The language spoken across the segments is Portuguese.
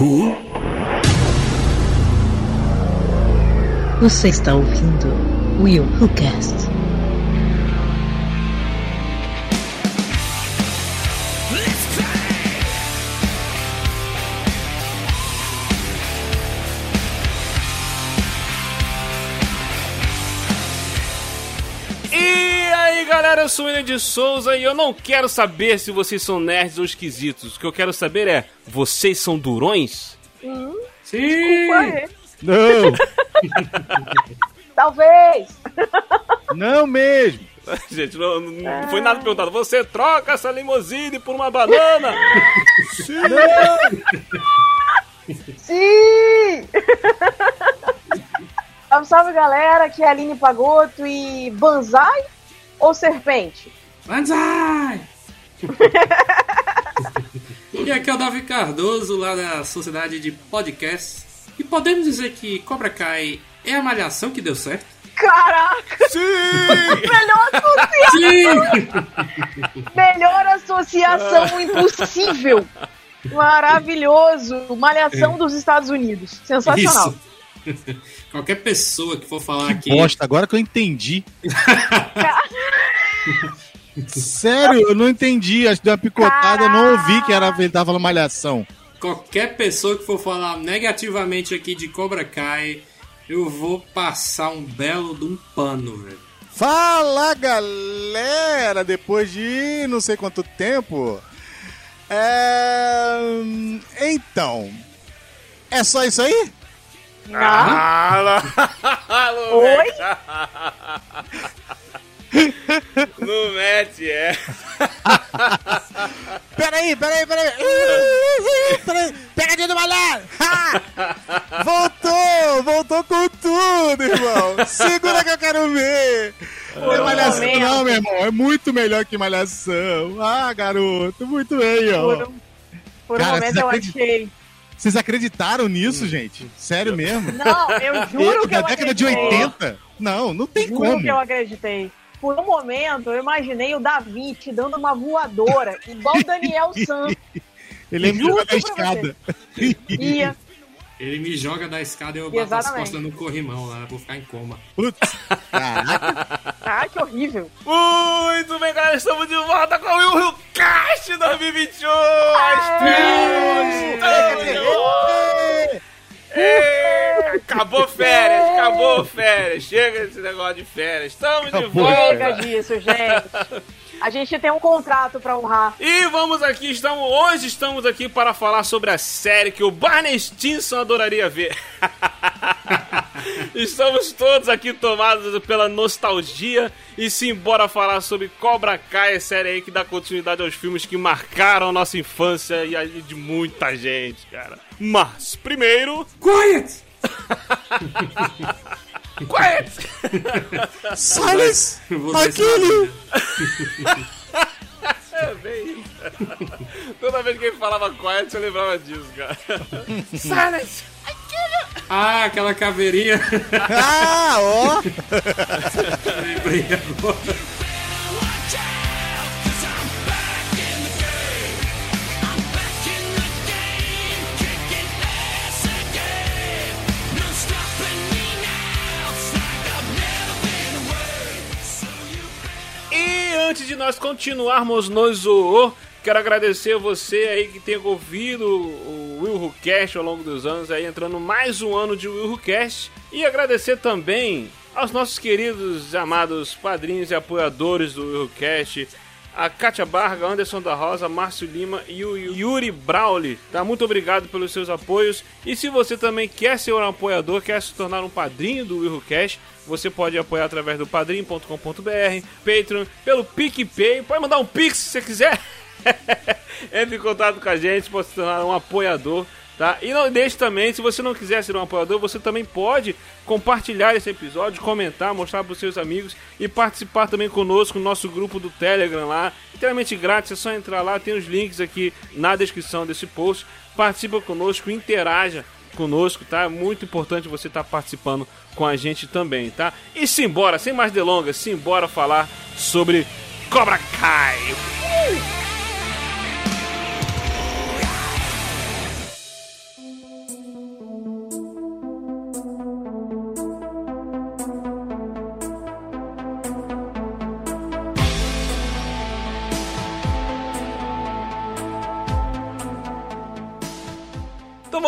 Who? Você está ouvindo Will Who Cast. Sou William de Souza e eu não quero saber se vocês são nerds ou esquisitos. O que eu quero saber é: vocês são durões? Sim! Ué, Não, Talvez. não mesmo. Gente, não, não foi nada perguntado. Você troca essa limousine por uma banana? Sim! salve, salve galera, aqui é a Aline Pagoto e Banzai ou Serpente? Banzai! e aqui é o Davi Cardoso, lá da Sociedade de Podcasts. E podemos dizer que Cobra Kai é a malhação que deu certo? Caraca, Sim! melhor, associa- Sim! melhor associação impossível. Maravilhoso. Malhação dos Estados Unidos. Sensacional. Isso. Qualquer pessoa que for falar aqui. Bosta, agora que eu entendi. Sério, eu não entendi. Acho que deu uma picotada, eu não ouvi que era, ele tava falando malhação. Qualquer pessoa que for falar negativamente aqui de Cobra Kai, eu vou passar um belo de um pano, velho. Fala galera, depois de não sei quanto tempo. É... Então, é só isso aí? Ah, não, Oi? não mete, é. Peraí, peraí, peraí. peraí. Pegadinha do malandro. Voltou, voltou com tudo, irmão. Segura que eu quero ver. Não é malhação momento. não, meu irmão. É muito melhor que malhação. Ah, garoto, muito bem, ó. Por um, por um momento eu acredita- achei. Vocês acreditaram nisso, gente? Sério mesmo? Não, eu juro que Na eu década de acreditei. 80? Não, não tem Juro como. que eu acreditei. Por um momento, eu imaginei o Davi te dando uma voadora, igual o Daniel San. Ele é Juro pra escada. Ia. Ele me joga da escada e eu bato as Exatamente. costas no corrimão lá, vou ficar em coma. Putz, caraca. Ah, que horrível. Muito bem, galera, estamos de volta com o Will Cast 2021! Aê! Estamos de volta! Ê, Acabou férias, acabou férias. Chega desse negócio de férias. Estamos de Acabou, Chega volta. disso, gente. A gente tem um contrato pra honrar. E vamos aqui, estamos, hoje estamos aqui para falar sobre a série que o Barney Stinson adoraria ver. estamos todos aqui tomados pela nostalgia e sim, bora falar sobre Cobra Kai, a série aí que dá continuidade aos filmes que marcaram a nossa infância e a de muita gente, cara. Mas, primeiro... Quiet! Quiet! Silence! Aquele! É, bem isso. Toda vez que ele falava quiet, eu lembrava disso, cara. Silence! Ah, aquela caveirinha. Ah, ó! Lembrei agora. E antes de nós continuarmos no Zoô, quero agradecer você aí que tem ouvido o Will Who ao longo dos anos, aí entrando mais um ano de Will Who. E agradecer também aos nossos queridos amados padrinhos e apoiadores do Will Who a Kátia Barga, Anderson da Rosa, Márcio Lima e o Yuri Brauli. Tá? Muito obrigado pelos seus apoios. E se você também quer ser um apoiador, quer se tornar um padrinho do Will Who você pode apoiar através do padrim.com.br, Patreon, pelo PicPay. Pode mandar um pix se você quiser. Entre em contato com a gente, pode se tornar um apoiador. Tá? E não deixe também, se você não quiser ser um apoiador, você também pode compartilhar esse episódio, comentar, mostrar para os seus amigos e participar também conosco no nosso grupo do Telegram lá, inteiramente grátis, é só entrar lá, tem os links aqui na descrição desse post. Participa conosco, interaja conosco, tá? Muito importante você estar participando com a gente também, tá? E simbora, sem mais delongas, simbora falar sobre Cobra Kai. Então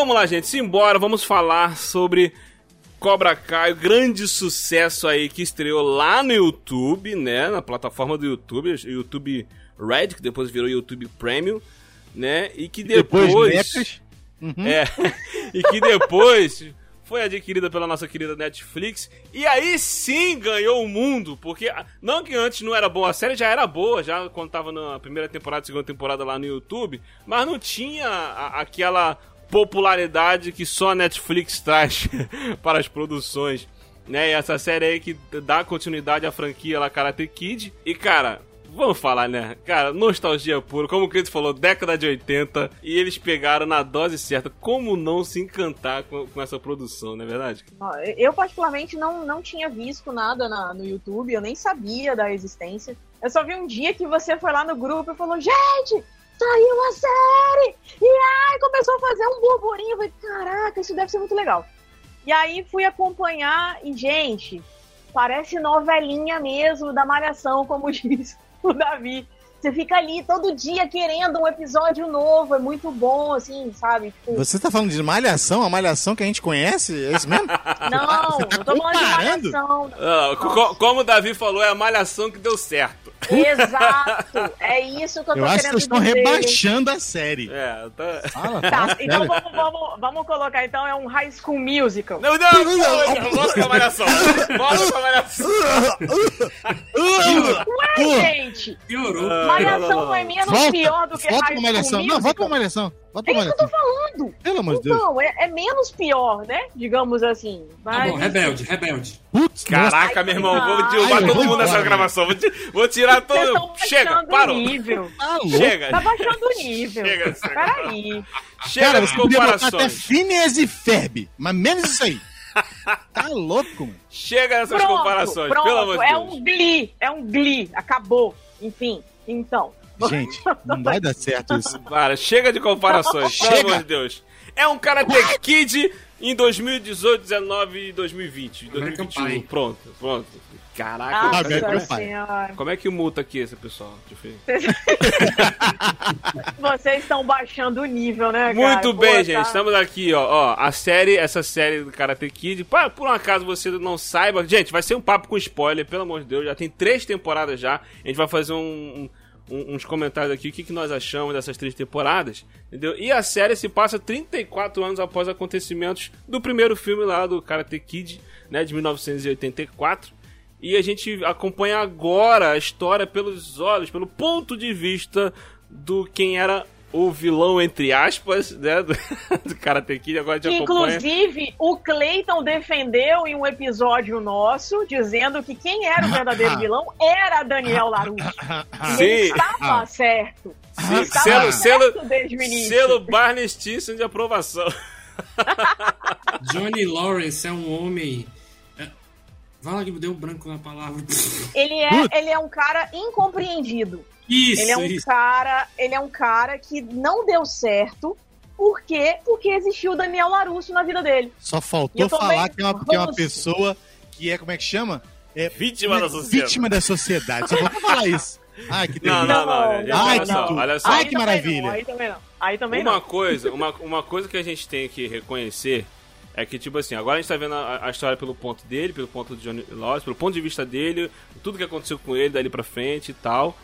vamos lá, gente. Simbora, vamos falar sobre Cobra Kai, o grande sucesso aí que estreou lá no YouTube, né? Na plataforma do YouTube, YouTube Red, que depois virou YouTube Premium, né? E que depois. Depois, Mecas. Uhum. É, e que depois foi adquirida pela nossa querida Netflix. E aí sim ganhou o mundo, porque não que antes não era boa, a série já era boa, já quando tava na primeira temporada, segunda temporada lá no YouTube, mas não tinha a- aquela popularidade que só a Netflix traz para as produções. Né, e essa série aí que dá continuidade à franquia lá Karate Kid. E cara, Vamos falar, né? Cara, nostalgia pura. Como o Cleiton falou, década de 80. E eles pegaram na dose certa. Como não se encantar com, com essa produção, não é verdade? Eu, particularmente, não, não tinha visto nada na- no YouTube, eu nem sabia da existência. Eu só vi um dia que você foi lá no grupo e falou: Gente, saiu a série! E aí começou a fazer um burburinho. Falei: Caraca, isso deve ser muito legal. E aí fui acompanhar e, gente, parece novelinha mesmo da Malhação, como diz o Davi. Você fica ali todo dia querendo um episódio novo, é muito bom, assim, sabe? Tipo, Você tá falando de malhação? A malhação que a gente conhece? É isso mesmo? não, tá não tô falando de? Malhação. Ah, co- como o Davi falou, é a malhação que deu certo. Exato! É isso que eu tô Eu acho que querendo vocês estão dizer. rebaixando a série. É, tá. Fala, Tá, então vamos, vamos, vamos colocar então, é um High School Musical. Não, não, não, não, volta com a malhação. Volta com a malhação. Ué, gente! Piorou. Ah, Malhação não, não, não, é não. Menos Volta, pior do que volta High malhação. Não, volta com a malhação. Volta É com a isso que eu tô malhação. falando. Pelo amor de Deus. Então, é, é menos pior, né? Digamos assim. Tá Mas, bom, rebelde, rebelde. Putz, Caraca, Ai, meu irmão, vou derrubar todo mundo nessa gravação. Vou, vou tirar todo. Chega, baixando parou. o nível. tá. Chega, Tá baixando o nível. Chega, chega. Peraí. chega Cara, você podia botar até. Phineas e Ferb, mas menos isso aí. Tá louco, mano. Chega dessas Pronto, comparações, pronto. pelo amor de é Deus. um glee. É um glee. Acabou. Enfim, então. Gente, não vai dar certo isso. Para, chega de comparações, pelo Chega. amor de Deus. É um Karate Kid em 2018, 19 e 2020. American 2021. Pie. Pronto, pronto. Caraca, Ah, Nossa meu pai. senhora. como é que multa aqui esse pessoal? Vocês estão baixando o nível, né, cara? Muito Pô, bem, tá- gente. Estamos aqui, ó, ó. A série, essa série do Karate Kid. Pra, por um acaso você não saiba, gente, vai ser um papo com spoiler, pelo amor de Deus. Já tem três temporadas já. A gente vai fazer um- um- uns comentários aqui, o que, que nós achamos dessas três temporadas, entendeu? E a série se passa 34 anos após acontecimentos do primeiro filme lá do Karate Kid, né, de 1984. E a gente acompanha agora a história pelos olhos, pelo ponto de vista do quem era o vilão, entre aspas, né, do, do Karate Kid. Agora inclusive, o Clayton defendeu em um episódio nosso, dizendo que quem era o verdadeiro vilão era Daniel LaRusso. E ele Sim. estava certo. Sim, estava selo- certo selo- desde o início. Selo Barney Stinson de aprovação. Johnny Lawrence é um homem. É... Fala que me deu branco na palavra. Ele é, ele é um cara incompreendido. Isso, Ele é um isso. cara, ele é um cara que não deu certo. Por quê? Porque existiu o Daniel Larusso na vida dele. Só faltou falar bem que é, uma, que é uma pessoa que é, como é que chama? É Vítima da sociedade. Vítima da sociedade. Só faltou falar isso. Ai, que Não, terrível. não, não. gente, Ai, olha que olha só. Ai, Aí que também maravilha. Não, aí também não. Aí também uma não. coisa, uma, uma coisa que a gente tem que reconhecer é que, tipo assim, agora a gente tá vendo a, a história pelo ponto dele, pelo ponto de Johnny Lawrence, pelo ponto de vista dele, tudo que aconteceu com ele dali pra frente e tal.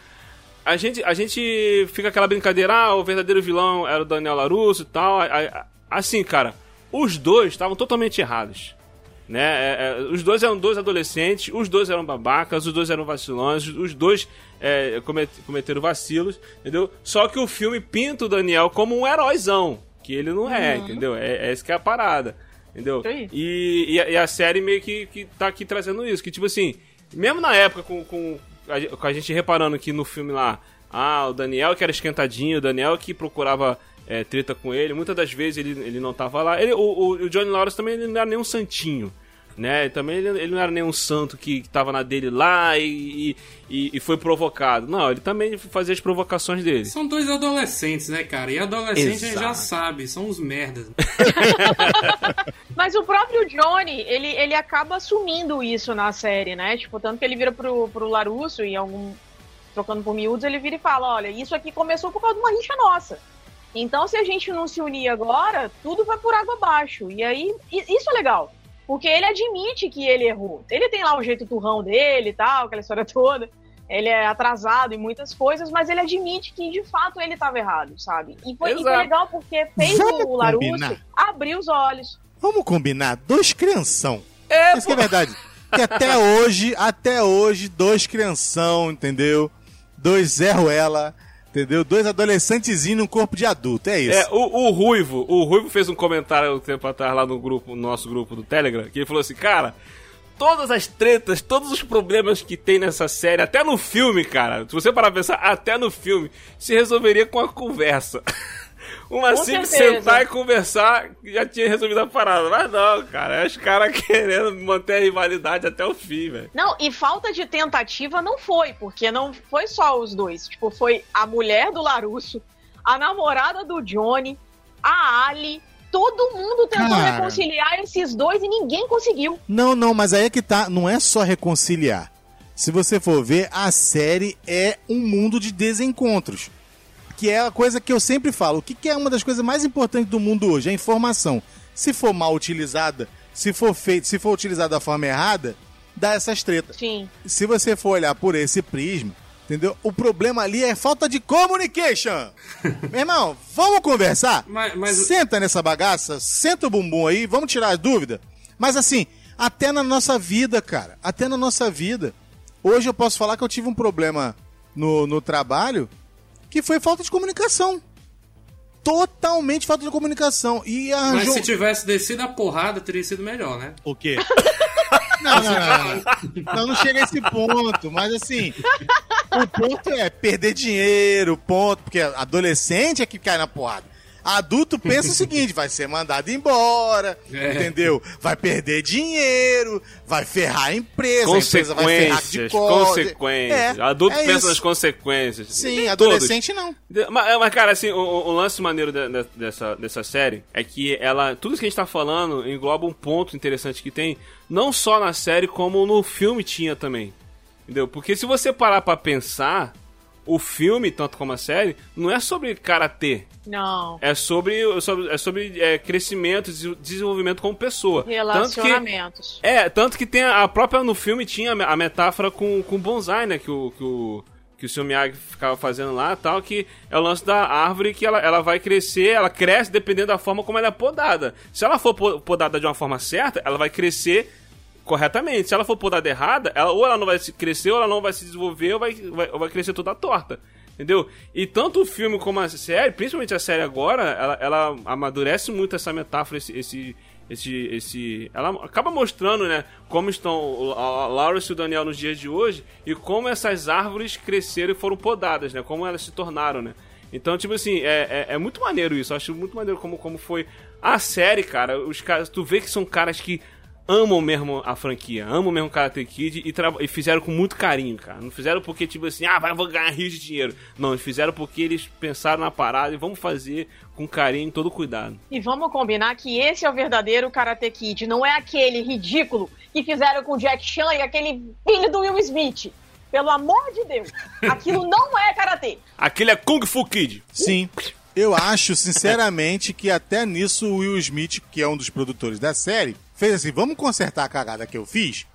A gente, a gente fica aquela brincadeira, ah, o verdadeiro vilão era o Daniel LaRusso e tal. Assim, cara, os dois estavam totalmente errados. Né? É, é, os dois eram dois adolescentes, os dois eram babacas, os dois eram vacilões, os dois é, comet- cometeram vacilos, entendeu? Só que o filme pinta o Daniel como um heróizão, que ele não é, entendeu? É, é isso que é a parada, entendeu? Isso aí. E, e, a, e a série meio que, que tá aqui trazendo isso, que tipo assim, mesmo na época com, com, a, com a gente reparando que no filme lá, ah, o Daniel que era esquentadinho, o Daniel que procurava é, treta com ele, muitas das vezes ele, ele não tava lá. Ele, o, o, o Johnny Lawrence também ele não era nem um santinho. Né? Também ele, ele não era nenhum santo que, que tava na dele lá e, e, e foi provocado. Não, ele também fazia as provocações dele. São dois adolescentes, né, cara? E adolescente gente já Exato. sabe, são uns merdas. Mas o próprio Johnny, ele, ele acaba assumindo isso na série, né? Tipo, tanto que ele vira pro, pro Larusso e algum. trocando por miúdos, ele vira e fala: olha, isso aqui começou por causa de uma rixa nossa. Então, se a gente não se unir agora, tudo vai por água abaixo. E aí, isso é legal. Porque ele admite que ele errou. Ele tem lá o jeito turrão dele e tal, aquela história toda. Ele é atrasado em muitas coisas, mas ele admite que de fato ele estava errado, sabe? E foi, e foi legal porque fez Vamos o Larusso abrir os olhos. Vamos combinar? Dois crianção. É, Isso que é verdade. Que até hoje, até hoje, dois crianção, entendeu? Dois Zé Ruela, entendeu? Dois adolescentezinhos num corpo de adulto, é isso. É, o, o Ruivo, o Ruivo fez um comentário um tempo atrás lá no grupo, no nosso grupo do Telegram, que ele falou assim, cara, todas as tretas, todos os problemas que tem nessa série, até no filme, cara, se você parar pra pensar, até no filme, se resolveria com a conversa. Uma Com simples certeza. sentar e conversar já tinha resolvido a parada. Mas não, cara, é os caras querendo manter a rivalidade até o fim, velho. Não, e falta de tentativa não foi, porque não foi só os dois. Tipo, foi a mulher do Larusso, a namorada do Johnny, a Ali. Todo mundo tentou Cara. reconciliar esses dois e ninguém conseguiu. Não, não, mas aí é que tá. Não é só reconciliar. Se você for ver, a série é um mundo de desencontros. Que é a coisa que eu sempre falo. O que, que é uma das coisas mais importantes do mundo hoje? A informação. Se for mal utilizada, se for feito, se for utilizada da forma errada, dá essas tretas. Sim. Se você for olhar por esse prisma, entendeu? O problema ali é falta de communication. Meu irmão, vamos conversar? Mas- mas- Senta nessa bagaça, senta o bumbum aí, vamos tirar as dúvidas. Mas assim, até na nossa vida, cara, até na nossa vida. Hoje eu posso falar que eu tive um problema no, no trabalho que foi falta de comunicação. Totalmente falta de comunicação. E Mas arranjou... se tivesse descido a porrada, teria sido melhor, né? O quê? Não, não, não, não. Não, não chega a esse ponto, mas assim, o ponto é perder dinheiro, ponto, porque adolescente é que cai na porrada. Adulto pensa o seguinte, vai ser mandado embora, É. entendeu? Vai perder dinheiro, vai ferrar a empresa, a empresa vai ferrar de Consequências, código. consequências. É, Adulto é pensa isso. nas consequências. Sim, adolescente não. Mas, mas, cara, assim, o, o- lance maneiro de- de- dessa, dessa série é que ela. Tudo que a gente tá falando engloba um ponto interessante que tem, não só na série, como no filme tinha também. Entendeu? Porque se você parar pra pensar, o filme, tanto como a série, não é sobre karatê. Não. É sobre, sobre, é sobre é, crescimento, des- desenvolvimento como pessoa. Tanto que, Relacionamentos. é, tanto que tem a, a própria no filme tinha a metáfora com, com o bonsai, né? Que o, que o, que o Sr. Miyagi ficava fazendo lá tal, que é o lance da árvore que ela, ela vai crescer, ela cresce dependendo da forma como ela é podada. Se ela for po- podada de uma forma certa, ela vai crescer corretamente. Se ela for podada errada, ela, ou ela não vai se crescer, ou ela não vai se desenvolver, ou vai, vai, ou vai crescer toda torta. Entendeu? E tanto o filme como a série, principalmente a série agora, ela, ela amadurece muito essa metáfora, esse, esse, esse, esse. Ela acaba mostrando, né, como estão a Lawrence e o Daniel nos dias de hoje e como essas árvores cresceram e foram podadas, né? Como elas se tornaram, né? Então, tipo assim, é, é, é muito maneiro isso. Acho muito maneiro como, como foi a série, cara. Os caras, tu vê que são caras que amam mesmo a franquia, amam mesmo Karate Kid e, e fizeram com muito carinho, cara. Não fizeram porque, tipo assim, ah, vai, vou ganhar rios de dinheiro. Não, eles fizeram porque eles pensaram na parada e vamos fazer com carinho e todo cuidado. E vamos combinar que esse é o verdadeiro Karate Kid, não é aquele ridículo que fizeram com o Jack Chan e aquele filho do Will Smith. Pelo amor de Deus, aquilo não é karatê. Aquele é Kung Fu Kid. Sim. Eu acho, sinceramente, que até nisso o Will Smith, que é um dos produtores da série, fez assim: vamos consertar a cagada que eu fiz?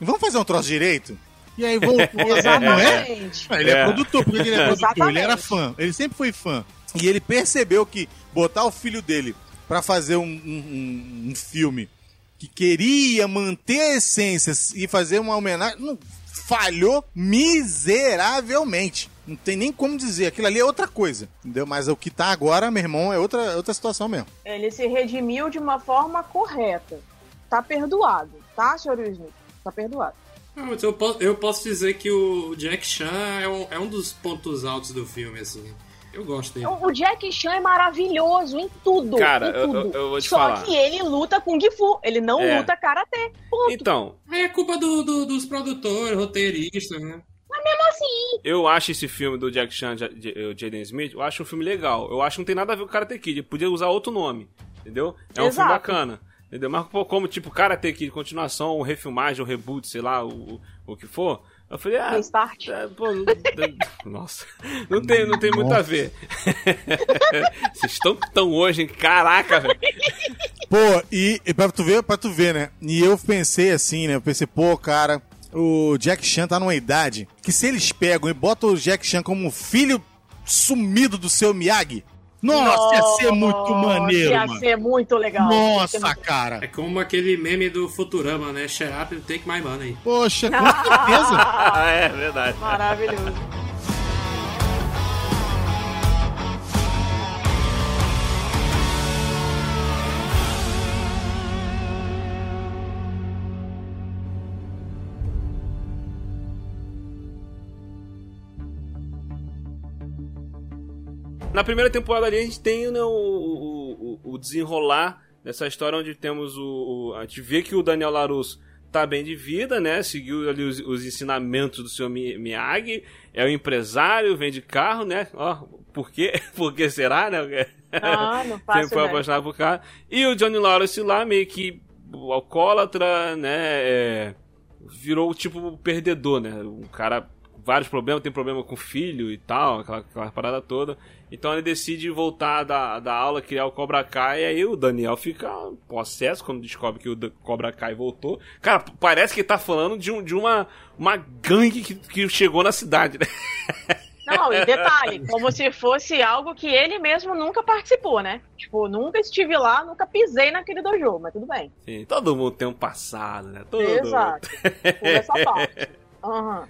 E vamos fazer um troço direito? E aí voltou. Não é? Exatamente. Ele é, É. produtor, porque ele é produtor, ele Exatamente. era fã, ele sempre foi fã. E ele percebeu que botar o filho dele pra fazer um, um- um- um filme que queria manter a essência e fazer uma homenagem, não, falhou miseravelmente. Não tem nem como dizer, aquilo ali é outra coisa, entendeu? Mas o que tá agora, meu irmão, é outra, outra situação mesmo. Ele se redimiu de uma forma correta. Tá perdoado, tá, Smith? Tá perdoado. Não, mas eu, posso, eu posso dizer que o Jack Chan é um, é um dos pontos altos do filme, assim. Eu gosto dele. O Jack Chan é maravilhoso em tudo. Cara, em eu- tudo. eu- eu vou te Só falar. que ele luta Kung Fu, ele não É. luta Karatê. Ponto. Então, Aí é culpa do, do- dos produtores, roteiristas, né? assim, eu acho esse filme do Jack Chan e o Jaden Smith, eu acho um filme legal. Eu acho que não tem nada a ver com Karate Kid. Podia usar outro nome, entendeu? É um filme Exato. bacana. Entendeu? Mas pô, como tipo Karate Kid, continuação, ou refilmagem, ou reboot, sei lá, o, o que for. Eu falei, ah. Restart. é, pô, não- nossa, não tem, não tem muito a ver. Vocês estão tão hoje, hein? Caraca, velho. Pô, e, e pra tu ver, pra tu ver, né? E eu pensei assim, né? Eu pensei, pô, cara, o Jack Chan tá numa idade que se eles pegam e botam o Jack Chan como filho sumido do seu Miyagi, nossa, ia ser muito maneiro, Ia mano. ser muito legal. Nossa, muito- cara. É como aquele meme do Futurama, né? Shut up and take my money. Poxa, com certeza. Ah, é verdade. Maravilhoso. Na primeira temporada ali a gente tem né, o, o, o- desenrolar dessa história onde temos o, o- A gente vê que o Daniel Larusso tá bem de vida, né? Seguiu ali os, os ensinamentos do Mi- Miyagi, é um empresário, vende carro, né? Ó, por quê? Por que será, né? Ah, não faço Sempre foi apaixonado por carro. E o Johnny Lawrence lá, meio que alcoólatra, né? é, virou tipo perdedor, né? Um cara, vários problemas, tem problema com o filho e tal, aquela, aquela parada toda. Então ele decide voltar da, da aula, criar o Cobra Kai, e aí o Daniel fica possesso quando descobre que o Cobra Kai voltou. Cara, parece que ele tá falando de, um, de uma, uma gangue que, que chegou na cidade, né? Não, e detalhe, como se fosse algo que ele mesmo nunca participou, né? Tipo, nunca estive lá, nunca pisei naquele dojo, mas tudo bem. Sim, todo mundo tem um passado, né? Todo Exato. Por essa parte. Aham.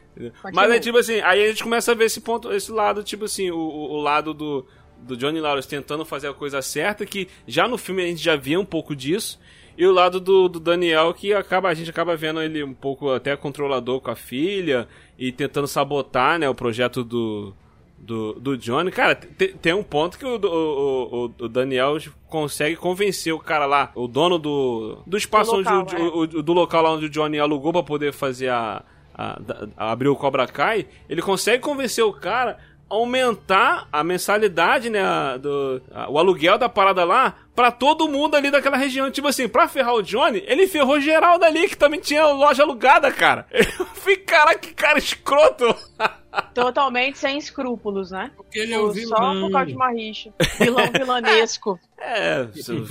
Mas é tipo assim, aí a gente começa a ver esse ponto, esse lado, tipo assim, o, o, o lado do, do Johnny Lawrence tentando fazer a coisa certa, que já no filme a gente já via um pouco disso, e o lado do, do Daniel, que acaba, a gente acaba vendo ele um pouco até controlador com a filha, e tentando sabotar, né, o projeto do, do, do Johnny. Cara, te- tem um ponto que o, o, o, o Daniel consegue convencer o cara lá, o dono do, do espaço Do local, onde é. o, o- do local lá onde o Johnny alugou pra poder fazer a, a- da- a- abrir o Cobra Kai, ele consegue convencer o cara a aumentar a mensalidade, né, a- do, a- o aluguel da parada lá pra todo mundo ali daquela região. Tipo assim, pra ferrar o Johnny, ele ferrou geral dali que também tinha loja alugada, cara. Eu fiquei, caraca, que cara escroto. Totalmente sem escrúpulos, né? Porque ele é o Só vilão. por causa de uma rixa. Vilão vilanesco. É,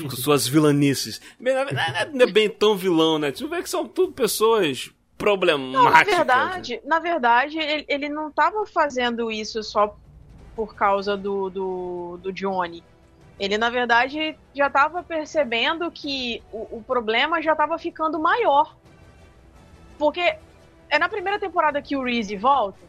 suas vilanices. Não é bem tão vilão, né? Tu vê que são tudo pessoas problemáticas. Na né? verdade, na verdade, ele, ele não estava fazendo isso só por causa do, do, do Johnny. Ele, na verdade, já estava percebendo que o, o problema já estava ficando maior. Porque é na primeira temporada que o Reese volta?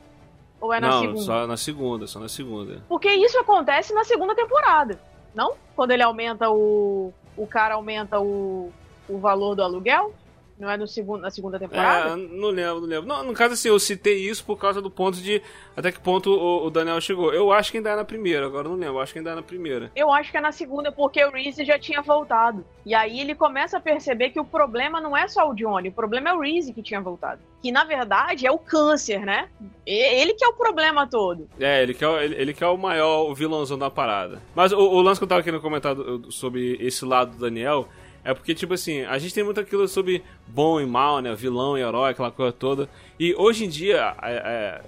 Ou é na Não, segunda? só na segunda, só na segunda. Porque isso acontece na segunda temporada, não? Quando ele aumenta o. O cara aumenta o, o valor do aluguel? Não é no segundo, na segunda temporada? É, não lembro, não lembro. Não, no caso assim, eu citei isso por causa do ponto de até que ponto o, o Daniel chegou. Eu acho que ainda é na primeira, agora não lembro, eu acho que ainda é na primeira. Eu acho que é na segunda, porque o Reese já tinha voltado. E aí ele começa a perceber que o problema não é só o Johnny, o problema é o Reese que tinha voltado. Que na verdade é o câncer, né? Ele que é o problema todo. É, ele quer, ele, ele quer o maior vilãozão da parada. Mas o, o lance que eu tava querendo comentar do- sobre esse lado do Daniel é porque, tipo assim, a gente tem muito aquilo sobre bom e mal, né? Vilão e herói, aquela coisa toda. E hoje em dia é- é,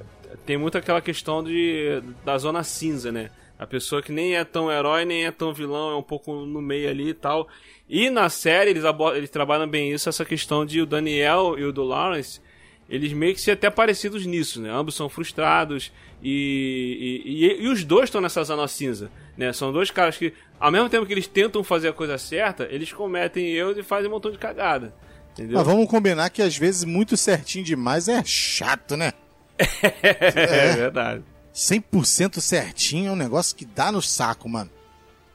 tem muito aquela questão de, da zona cinza, né? A pessoa que nem é tão herói, nem é tão vilão, é um pouco no meio ali e tal. E na série eles, eles trabalham bem isso, essa questão de o Daniel e o do Lawrence eles meio que se até parecidos nisso, né? Ambos são frustrados e, e, e- e os dois estão nessa zona cinza, né? São dois caras que, ao mesmo tempo que eles tentam fazer a coisa certa, eles cometem erros e fazem um montão de cagada, entendeu? Mas vamos combinar que às vezes muito certinho demais é chato, né? é verdade. 100% certinho é um negócio que dá no saco, mano.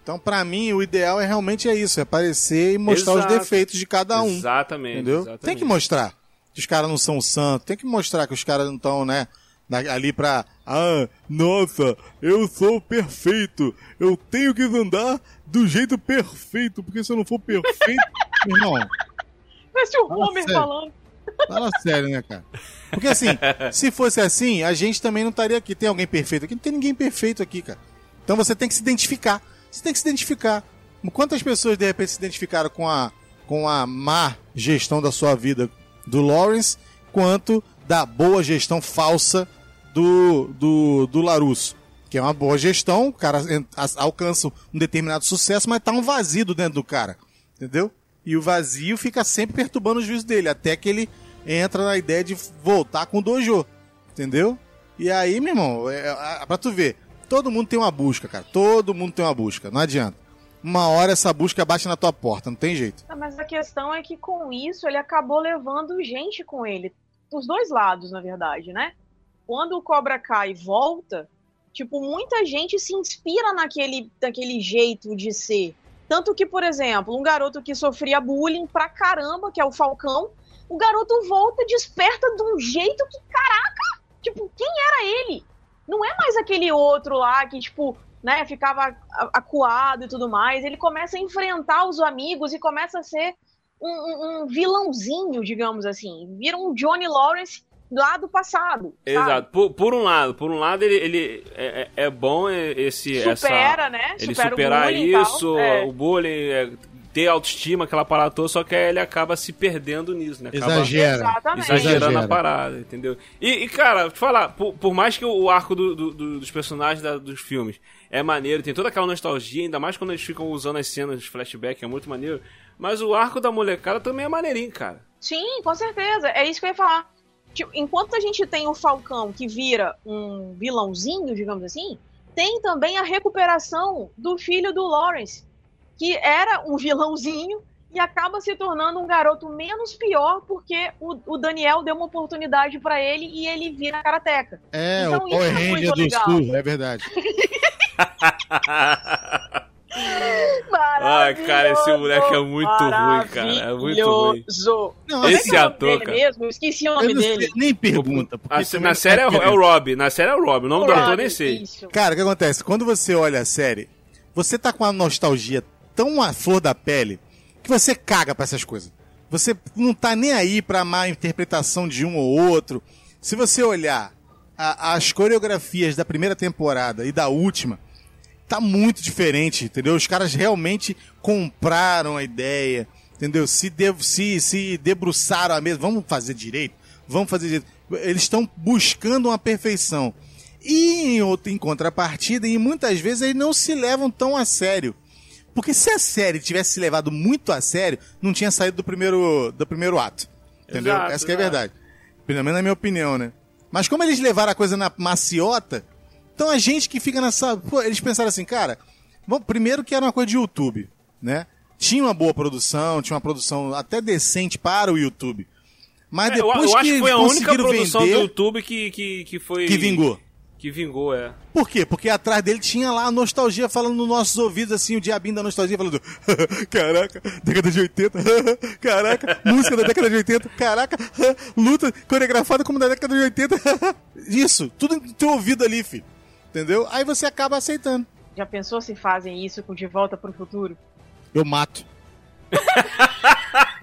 Então, pra mim, o ideal é realmente é isso, é aparecer e mostrar Exato. os defeitos de cada um. Exatamente. Entendeu? exatamente. Tem que mostrar que os caras não são santos, tem que mostrar que os caras não estão, né, ali pra. Ah, nossa, eu sou perfeito, eu tenho que andar do jeito perfeito, porque se eu não for perfeito. meu irmão, Parece o Homer sério. falando. fala sério, né, cara? Porque assim, se fosse assim, a gente também não estaria aqui. Tem alguém perfeito aqui? Não tem ninguém perfeito aqui, cara. Então você tem que se identificar. Você tem que se identificar. Quantas pessoas de repente se identificaram com a, com a má gestão da sua vida do Lawrence, quanto da boa gestão falsa do, do, do Larusso. Que é uma boa gestão, o cara alcança um determinado sucesso, mas tá um vazio dentro do cara. Entendeu? E o vazio fica sempre perturbando o juízo dele, até que ele entra na ideia de voltar com o dojo. Entendeu? E aí, meu irmão, é, é, pra tu ver, todo mundo tem uma busca, cara. Todo mundo tem uma busca, não adianta. Uma hora essa busca bate na tua porta, não tem jeito. Ah, Mas a questão é que com isso ele acabou levando gente com ele. Dos dois lados, na verdade, né? Quando o Cobra Kai volta, tipo, muita gente se inspira naquele, naquele jeito de ser. Tanto que, por exemplo, um garoto que sofria bullying pra caramba, que é o Falcão, o garoto volta desperta de um jeito que, caraca, tipo, quem era ele? Não é mais aquele outro lá que, tipo, né, ficava acuado e tudo mais. Ele começa a enfrentar os amigos e começa a ser um, um- um vilãozinho, digamos assim. Vira um Johnny Lawrence lá do passado. sabe? Exato. Por, por um lado, por um lado ele, ele é, é é bom esse Supera, essa, né? ele Supera o superar bullying e tal. isso, É. o bullying, é, ter autoestima, aquela parada toda, só que aí ele acaba se perdendo nisso, né? Acaba Exagera. Exagerando Exagera. a parada, entendeu? E, e, cara, te falar, por, por mais que o arco do- do- do- dos personagens da- dos filmes é maneiro, tem toda aquela nostalgia, ainda mais quando eles ficam usando as cenas de flashback, é muito maneiro. Mas o arco da molecada também é maneirinho, cara. Sim, com certeza. É isso que eu ia falar. Tipo, enquanto a gente tem o Falcão que vira um vilãozinho, digamos assim, tem também a recuperação do filho do Lawrence, que era um vilãozinho e acaba se tornando um garoto menos pior porque o, o Daniel deu uma oportunidade pra ele e ele vira karateca. É, Então o isso Power é Ranger do legal. Sul, é verdade. Ai, cara, esse moleque é muito ruim, cara. É muito ruim. Não, é Esse que é o ator, cara. mesmo? Eu esqueci o nome não dele. sei, nem pergunta. porque A- também na não série é, o- é o diferença. Rob, na série é o Rob, o nome do ator eu nem sei. Isso. Cara, o que acontece? Quando você olha a série, você tá com a nostalgia tão à flor da pele que você caga pra essas coisas. Você não tá nem aí pra má interpretação de um ou outro. Se você olhar a- as coreografias da primeira temporada e da última, tá muito diferente, entendeu? Os caras realmente compraram a ideia, entendeu? Se, de, se, se debruçaram a mesa, vamos fazer direito, vamos fazer direito. Eles estão buscando uma perfeição. E em, outra, em contrapartida, e muitas vezes eles não se levam tão a sério. Porque se a série tivesse se levado muito a sério, não tinha saído do primeiro, do primeiro ato. Entendeu? Exato, Essa que é a verdade. Pelo menos na minha opinião, né? Mas como eles levaram a coisa na maciota, então a gente que fica nessa. Pô, eles pensaram assim, cara, vamos, primeiro que era uma coisa de YouTube, né? Tinha uma boa produção, tinha uma produção até decente para o YouTube. Mas É, eu, depois eu acho que foi a única produção vender, do YouTube que, que, que foi. que vingou. Que vingou, é. Por quê? Porque atrás dele tinha lá a nostalgia falando nos nossos ouvidos, assim, o diabinho da nostalgia falando: Caraca, década de 80, caraca, música da década de 80, caraca, luta coreografada como da década de 80. Isso, tudo no teu ouvido ali, filho. Entendeu? Aí você acaba aceitando. Já pensou se fazem isso com De Volta pro Futuro? Eu mato.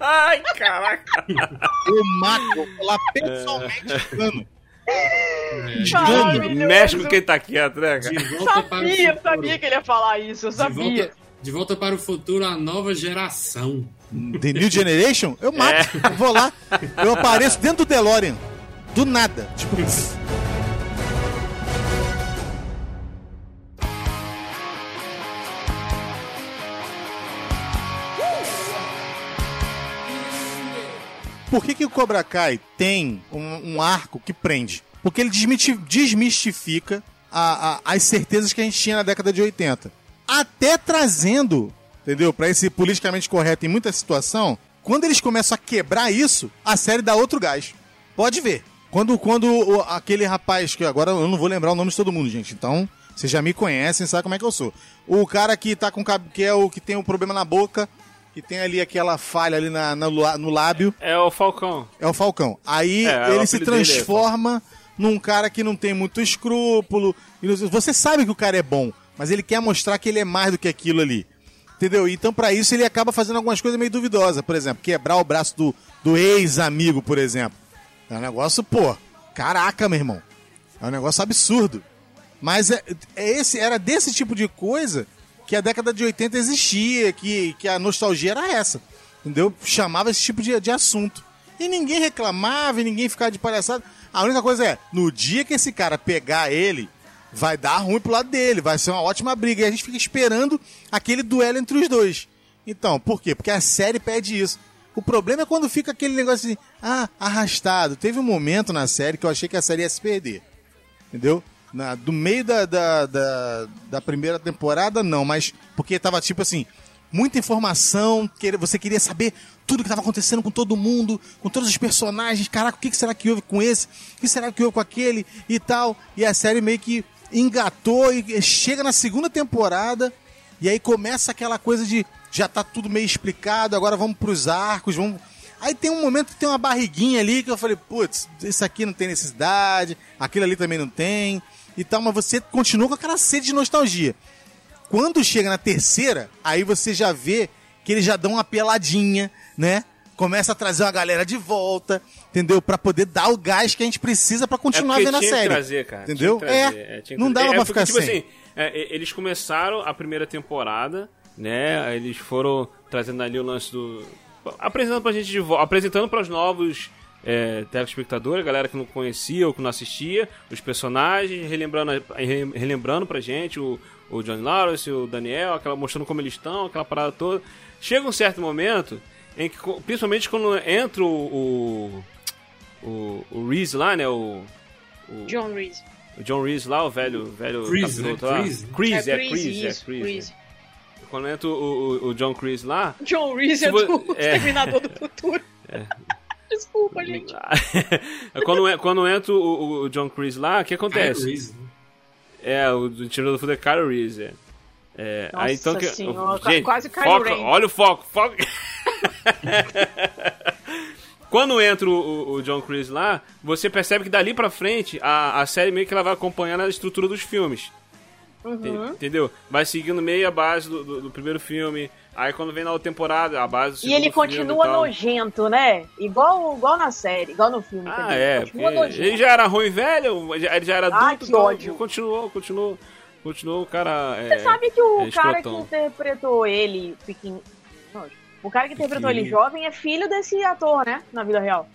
Ai, caraca. Eu mato. Vou falar pessoalmente. mano. Maravilhoso. Mexe com quem tá quieto, né, cara? De volta Sabia, eu sabia que ele ia falar isso, eu De sabia. volta, de volta para o futuro, a nova geração. The New Generation? Eu mato. Eu vou lá. Eu apareço dentro do DeLorean. Do nada. Tipo. Por que, que o Cobra Kai tem um, um arco que prende? Porque ele desmistifica a- a- as certezas que a gente tinha na década de 80. Até trazendo, entendeu? Pra esse politicamente correto em muita situação, quando eles começam a quebrar isso, a série dá outro gás. Pode ver. Quando, quando aquele rapaz, que agora eu não vou lembrar o nome de todo mundo, gente, então vocês já me conhecem, sabem como é que eu sou. O cara que tá com que é o que tem um problema na boca, que tem ali aquela falha ali na, na no lábio, É o Falcão. é o Falcão. Aí É, o ele se é transforma num cara que não tem muito escrúpulo. Você sabe que o cara é bom, mas ele quer mostrar que ele é mais do que aquilo ali. Entendeu? Então, pra isso, ele acaba fazendo algumas coisas meio duvidosas. Por exemplo, quebrar o braço do, do ex-amigo, por exemplo. É um negócio, pô, caraca, meu irmão. É um negócio absurdo. Mas é, é esse, era desse tipo de coisa que a década de 80 existia, que, que a nostalgia era essa. Entendeu? Chamava esse tipo de, de assunto. E ninguém reclamava, e ninguém ficava de palhaçada. A única coisa é, no dia que esse cara pegar ele, vai dar ruim pro lado dele, vai ser uma ótima briga. E a gente fica esperando aquele duelo entre os dois. Então, por quê? Porque a série pede isso. O problema é quando fica aquele negócio assim, ah, arrastado. Teve um momento na série que eu achei que a série ia se perder. Entendeu? Na, do meio da, da, da, da primeira temporada, não, mas porque tava tipo assim, muita informação, que você queria saber tudo que estava acontecendo com todo mundo, com todos os personagens. Caraca, o que será que houve com esse? O que será que houve com aquele e tal? E a série meio que engatou e chega na segunda temporada e aí começa aquela coisa de já tá tudo meio explicado, agora vamos pros arcos, vamos. Aí tem um momento que tem uma barriguinha ali que eu falei, putz, isso aqui não tem necessidade, aquilo ali também não tem e tal, mas você continua com aquela sede de nostalgia. Quando chega na terceira, aí você já vê que eles já dão uma peladinha, né? Começa a trazer uma galera de volta, entendeu? Para poder dar o gás que a gente precisa para continuar é vendo a série. Trazer, cara. Entendeu? Trazer, é, é não dava é, pra porque, ficar tipo sem. Assim, é, eles começaram a primeira temporada, né? Eles foram trazendo ali o lance do apresentando pra gente de volta, apresentando para os novos é, telespectadores, a galera que não conhecia ou que não assistia, os personagens, relembrando, relembrando pra gente o, o John Lawrence, o Daniel, aquela, mostrando como eles estão, aquela parada toda. Chega um certo momento em que, principalmente quando entra o. o, o, Reese lá, né? O, o John Reese. O John Reese lá, o velho. velho Chris, né? lá. Chris. Chris, é, é Chris, Chris, é Chris. Chris. Né? Quando entra o, o, o John Chris lá. John Reese é vo- do é. Exterminador do Futuro. Desculpa, gente. quando, quando entra o, o John Chris lá, o que acontece? Reese, né? É, o do tiro do fundo é Kyle Reese, é. É, Nossa aí então que, senhora, gente, quase Kylo foca, olha o foco, foco. Quando entra o, o- o John Chris lá, você percebe que dali pra frente a, a série meio que ela vai acompanhando a estrutura dos filmes. Uhum. Entendeu? Vai seguindo meio a base do, do- do primeiro filme. Aí quando vem na outra temporada, a base do E ele filme continua e tal. nojento, né? Igual, igual na série, igual no filme. Ah, é. Nojento. Ele já era ruim velho, ele já era Ai, adulto, que então ódio. continuou, continuou. Continuou o cara. Você É, sabe que o é cara que interpretou ele, o cara que interpretou ele jovem é filho desse ator, né? Na vida real.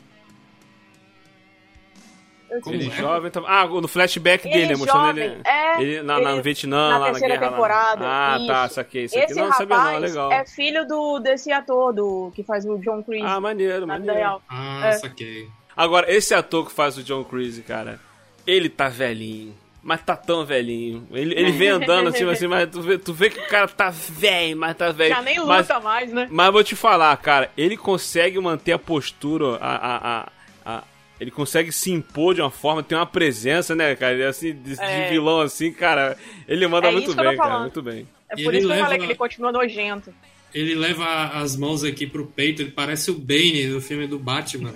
Ele é? jovem tava... Ah, no flashback Ele dele, mostrando jovem, ele. é, ele na, na- no ele- Vietnã, na lá na guerra. temporada, Lá. Ah, tá, isso. saquei. Isso aqui Esse não sabia não, rapaz legal. é filho do, desse ator do, que faz o John Chris Ah, maneiro, na maneiro. real. Ah, É. saquei. Agora, esse ator que faz o John Creasy, cara, ele tá velhinho. Mas tá tão velhinho. Ele, ele vem andando assim, assim, mas tu vê, tu vê que o cara tá velho, mas tá velho. Já nem luta mas, mais, né? Mas vou te falar, cara, ele consegue manter a postura, a, a- ele consegue se impor de uma forma, tem uma presença, né, cara? Ele, assim, de, de É. vilão assim, cara, ele manda É muito bem, cara, muito bem. É por ele isso que eu falei leva- que ele continua nojento. Ele leva as mãos aqui pro peito, ele parece o Bane do filme do Batman.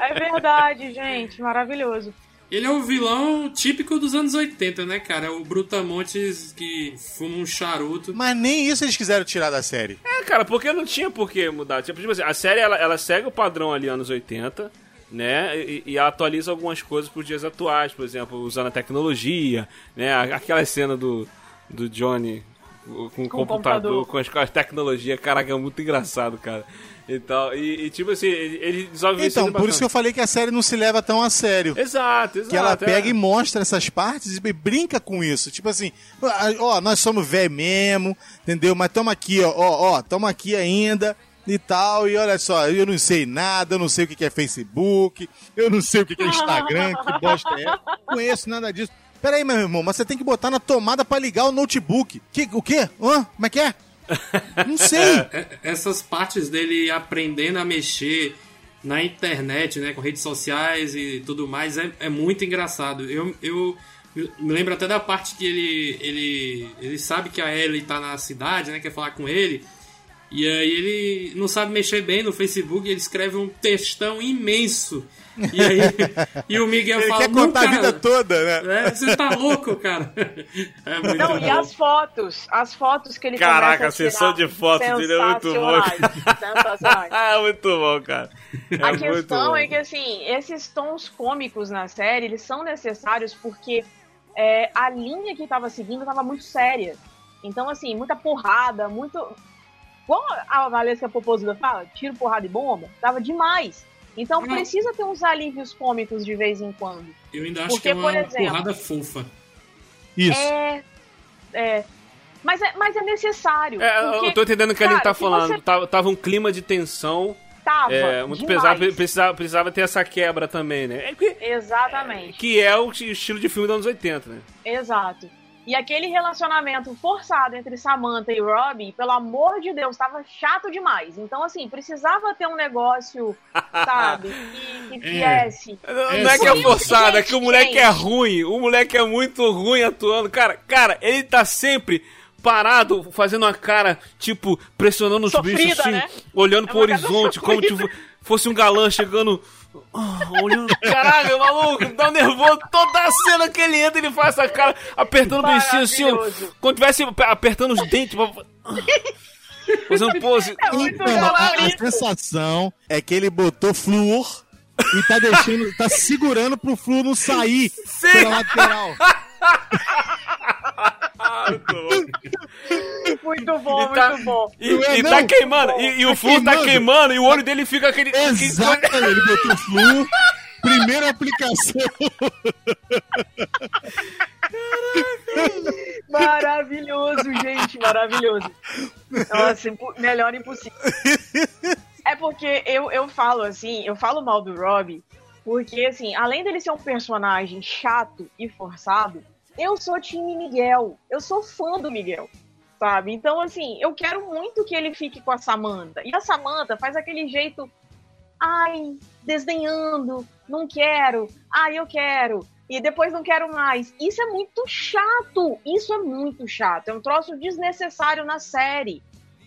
é verdade, gente. Maravilhoso. Ele é o vilão típico dos anos 80, né, cara? É o Brutamontes que fuma um charuto. Mas nem isso eles quiseram tirar da série. É, cara, porque não tinha por que mudar. Tipo, tipo assim, a série ela, ela segue o padrão ali anos 80, né? E, e atualiza algumas coisas pros dias atuais, por exemplo, usando a tecnologia, né? Aquela cena do, do Johnny com o Com computador, computador. com as, com as tecnologias, caraca, é muito engraçado, cara. Então, e, e, tipo assim, ele, ele Então, por isso que eu falei que a série não se leva tão a sério. Exato, exato. Que ela é. pega e mostra essas partes e brinca com isso. Tipo assim, ó, nós somos velho mesmo, entendeu? Mas tamo aqui, ó, ó, ó, tamo aqui ainda e tal. E olha só, eu não sei nada, eu não sei o que é Facebook, eu não sei o que que é Instagram, que bosta é. Não conheço nada disso. Pera aí, meu irmão, mas você tem que botar na tomada pra ligar o notebook. Que, o quê? Hã? Como é que é? Não sei. Essas partes dele aprendendo a mexer na internet, né, com redes sociais e tudo mais, é, é muito engraçado. Eu, eu me lembro até da parte que ele, ele, ele sabe que a Ellie tá na cidade, né, quer falar com ele, e aí ele não sabe mexer bem no Facebook, ele escreve um textão imenso. E aí e o Miguel Ele fala, quer "Não, contar a cara, vida toda, né? é, você tá louco, cara. É muito Não, e bom. as fotos, as fotos que ele Caraca, começa a a sessão tirar, de fotos dele é muito sensacionais. Ah, muito bom, cara. É A questão é que, assim, esses tons cômicos na série, eles são necessários porque é, a linha que tava seguindo tava muito séria. Então, assim, muita porrada, muito... Como a Valesca Popozuda fala, tiro, porrada e bomba, tava demais. Então Hum. precisa ter uns alívios cômicos de vez em quando. Eu ainda acho Porque, que é uma por exemplo, porrada fofa. Isso. É. É. Mas é, mas é necessário. É, eu porque tô entendendo o que a cara, tá falando. você- Tava, tava um clima de tensão tava é, muito demais. pesado. Precisava, precisava ter essa quebra também, né? É que, Exatamente. que é o estilo de filme dos anos 80, né? Exato. E aquele relacionamento forçado entre Samantha e Robbie, pelo amor de Deus, tava chato demais. Então, assim, precisava ter um negócio, sabe, que, que É. viesse. Não, É, não é que é forçado, é que o moleque é ruim. O moleque é muito ruim atuando. Cara, cara, ele tá sempre parado, fazendo uma cara, tipo, pressionando os Sofrida, bichos assim, né? olhando É pro horizonte, como sofrida. tipo, fosse um galã chegando. Ah, olhando, caralho, maluco, dá um nervoso. Toda a cena que ele entra, ele faz essa cara, apertando o beicinho assim, quando tivesse apertando os dentes, pra- fazendo pose. É muito Então, a, a sensação é que ele botou flúor e tá deixando, tá segurando pro flúor não sair Sim. pela lateral. Muito bom, E tá- muito bom. E, é, e não? tá queimando, e, e o Tá flu tá queimando. queimando, e o olho dele fica aquele. Exatamente, ele botou flúor, primeira aplicação. Maravilhoso, gente, maravilhoso. Nossa, impo- melhor impossível. É porque eu, eu falo assim, eu falo mal do Robbie, porque assim, além dele ser um personagem chato e forçado, eu sou time Miguel. Eu sou fã do Miguel. Sabe? Então, assim, eu quero muito que ele fique com a Samantha. E a Samantha faz aquele jeito. Ai, desdenhando, não quero. Ai, eu quero. E depois não quero mais. Isso é muito chato. Isso é muito chato. É um troço desnecessário na série.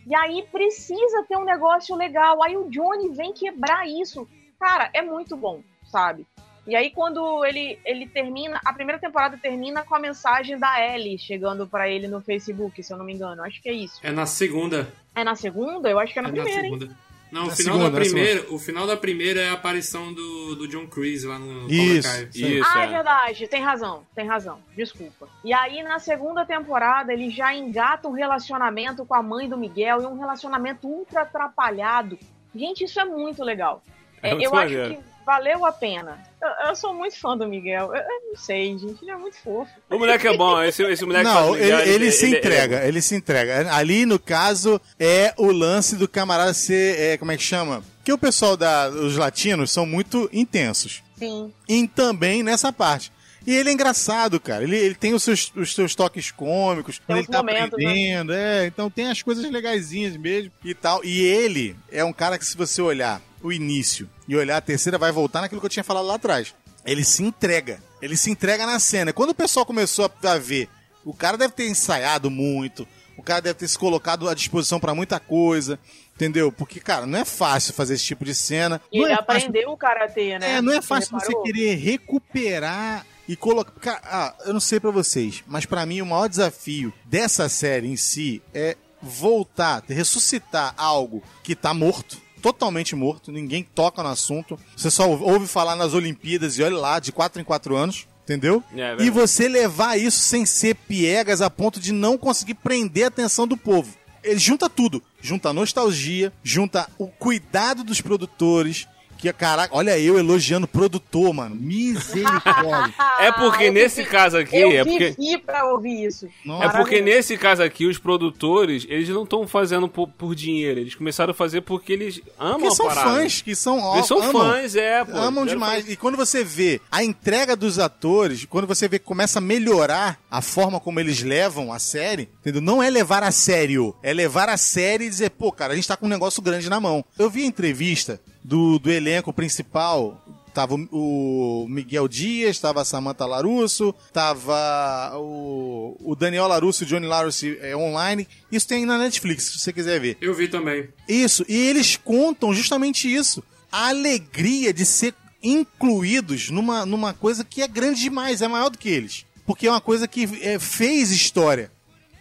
E aí precisa ter um negócio legal. Aí o Johnny vem quebrar isso. Cara, é muito bom, sabe? E aí quando ele, ele termina, a primeira temporada termina com a mensagem da Ellie chegando pra ele no Facebook, se eu não me engano. Acho que é isso. É na segunda. É na segunda? Eu acho que é na É primeira, na hein? segunda. Não, Na o final segunda, da primeira, o final da primeira é a aparição do, do John Cruise lá no Isso. Isso, Ah, é é. verdade, tem razão, tem razão, desculpa. E aí, na segunda temporada, ele já engata um relacionamento com a mãe do Miguel e um relacionamento ultra atrapalhado. Gente, isso é muito legal. É É, muito eu acho maneiro. que valeu a pena. Eu, eu sou muito fã do Miguel. Eu, eu não sei, gente, ele é muito fofo. O moleque é bom, esse, esse moleque Não, ele, legal, ele se entrega, ele se entrega. Ali, no caso, é o lance do camarada ser, é, como é que chama? Que o pessoal da, os latinos são muito intensos. Sim. E também nessa parte. E ele é engraçado, cara. Ele, ele tem os seus, os seus toques cômicos, uns ele tá momentos, né? aprendendo. É, então tem as coisas legaisinhas mesmo e tal. E ele é um cara que, se você olhar o início e olhar a terceira, vai voltar naquilo que eu tinha falado lá atrás. Ele se entrega. Ele se entrega na cena. Quando o pessoal começou a, ver, o cara deve ter ensaiado muito, o cara deve ter se colocado à disposição pra muita coisa. Entendeu? Porque, cara, não é fácil fazer esse tipo de cena. E não ele é fácil aprendeu o karatê, né? é, não é fácil você reparou? querer recuperar e colocar. Cara, ah, eu não sei pra vocês, mas pra mim o maior desafio dessa série em si é voltar, ressuscitar algo que tá morto. Totalmente morto, ninguém toca no assunto. Você só ouve falar nas Olimpíadas e olha lá, de 4 em 4 anos, entendeu? É, verdade. e você levar isso sem ser piegas a ponto de não conseguir prender a atenção do povo. Ele junta tudo. Junta a nostalgia, junta o cuidado dos produtores. Que, caraca, olha eu elogiando o produtor, mano. Misericórdia. É porque Ah, eu nesse vivi- caso aqui, Eu é porque. vivi pra ouvir isso. Nossa. É porque nesse caso aqui, os produtores, eles não estão fazendo por, por dinheiro. Eles começaram a fazer porque eles amam que a são parada. fãs, que são ó, Eles são amam, fãs, é, pô. amam demais. E quando você vê a entrega dos atores, quando você vê que começa a melhorar a forma como eles levam a série, entendeu? Não é levar a sério, é levar a série e dizer, pô, cara, a gente tá com um negócio grande na mão. Eu vi a entrevista do, do elenco principal. Tava o Miguel Dias, tava a Samantha Larusso, tava o, o Daniel Larusso e o Johnny Larusso é, online. Isso tem na Netflix, se você quiser ver. Eu vi também. Isso, e eles contam justamente isso. A alegria de ser incluídos numa, numa coisa que é grande demais, é maior do que eles. Porque é uma coisa que é, fez história.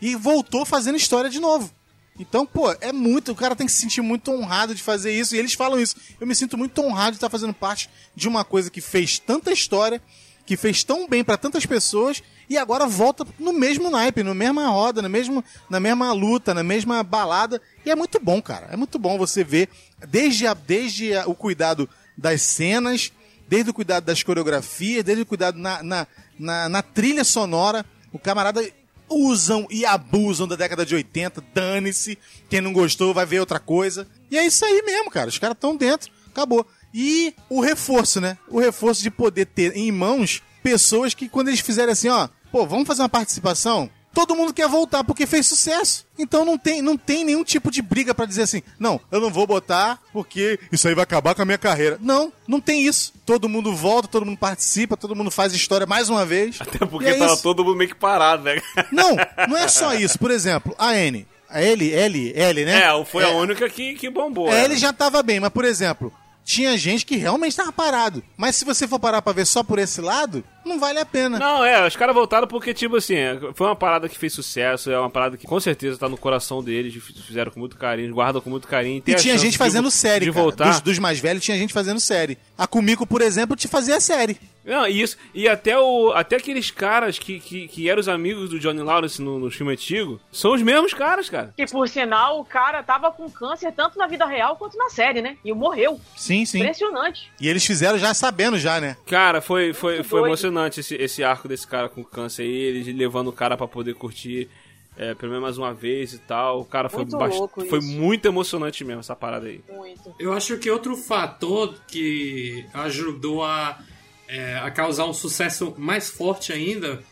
E voltou fazendo história de novo. Então, pô, é muito. O cara tem que se sentir muito honrado de fazer isso. E eles falam isso. Eu me sinto muito honrado de estar fazendo parte de uma coisa que fez tanta história, que fez tão bem pra tantas pessoas e agora volta no mesmo naipe, na mesma roda, no mesmo, na mesma luta, na mesma balada. E é muito bom, cara. É muito bom você ver desde, a, desde a, o cuidado das cenas, desde o cuidado das coreografias, desde o cuidado na, na, na, na trilha sonora. O camarada usam e abusam da década de 80, dane-se. Quem não gostou vai ver outra coisa. E é isso aí mesmo, cara. Os caras estão dentro, acabou. E o reforço, né? O reforço de poder ter em mãos pessoas que, quando eles fizerem assim, ó, pô, vamos fazer uma participação? Todo mundo quer voltar porque fez sucesso. Então não tem, não tem nenhum tipo de briga para dizer assim, não, eu não vou botar porque isso aí vai acabar com a minha carreira. Não, não tem isso. Todo mundo volta, todo mundo participa, todo mundo faz história mais uma vez. Até porque é tava isso. todo mundo meio que parado, né? Não, não é só isso. Por exemplo, a N. A L, L, L, né? É, foi a única que, que bombou. É, né? ele já tava bem, mas por exemplo, tinha gente que realmente tava parado. Mas se você for parar pra ver só por esse lado, não vale a pena. Não, é, os caras voltaram porque, tipo assim, foi uma parada que fez sucesso, é uma parada que com certeza tá no coração deles, fizeram com muito carinho, guardam com muito carinho. E tinha gente de fazendo vo- série, De cara. voltar. Dos, dos mais velhos tinha gente fazendo série. A Kumiko, por exemplo, te fazia série. Não, e isso. E até, o, até aqueles caras que, que, que eram os amigos do Johnny Lawrence no, no filme antigo, são os mesmos caras, cara. Que por sinal, o cara tava com câncer tanto na vida real quanto na série, né? E morreu. Sim, sim. Impressionante. E eles fizeram já sabendo já, né? Cara, foi, foi, Muito foi doido. emocionante esse, esse arco desse cara com câncer aí, ele levando o cara pra poder curtir é, pelo menos mais uma vez e tal. O cara foi, Muito bast- louco foi muito emocionante mesmo essa parada aí. Muito. Eu acho que outro fator que ajudou a, é, a causar um sucesso mais forte ainda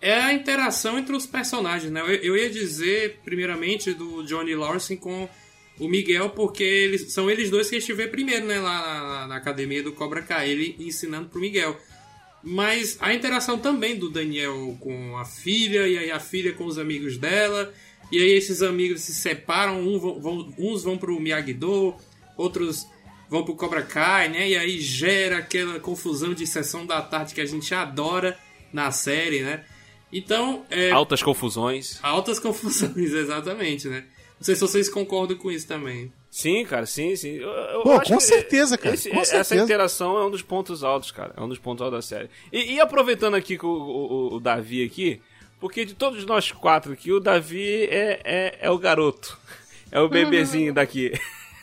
é a interação entre os personagens, né? Eu, eu ia dizer, primeiramente, do Johnny Lawrence com o Miguel, porque eles, são eles dois que a gente vê primeiro, né? Lá na, na academia do Cobra Kai, ele ensinando pro Miguel. Mas a interação também do Daniel com a filha, e aí a filha com os amigos dela, e aí esses amigos se separam, um vão- vão- uns vão pro Miyagi-Do, outros vão pro Cobra Kai, né? E aí gera aquela confusão de sessão da tarde que a gente adora na série, né? Então, é, Altas confusões. altas confusões, exatamente, né? Não sei se vocês concordam com isso também. Sim, cara, sim, sim. Eu, eu Pô, com certeza, cara, esse- com Essa certeza. interação é um dos pontos altos, cara. É um dos pontos altos da série. E, e aproveitando aqui com o, o- o Davi aqui, porque de todos nós quatro aqui, o Davi é, é, é o garoto. É o bebezinho daqui.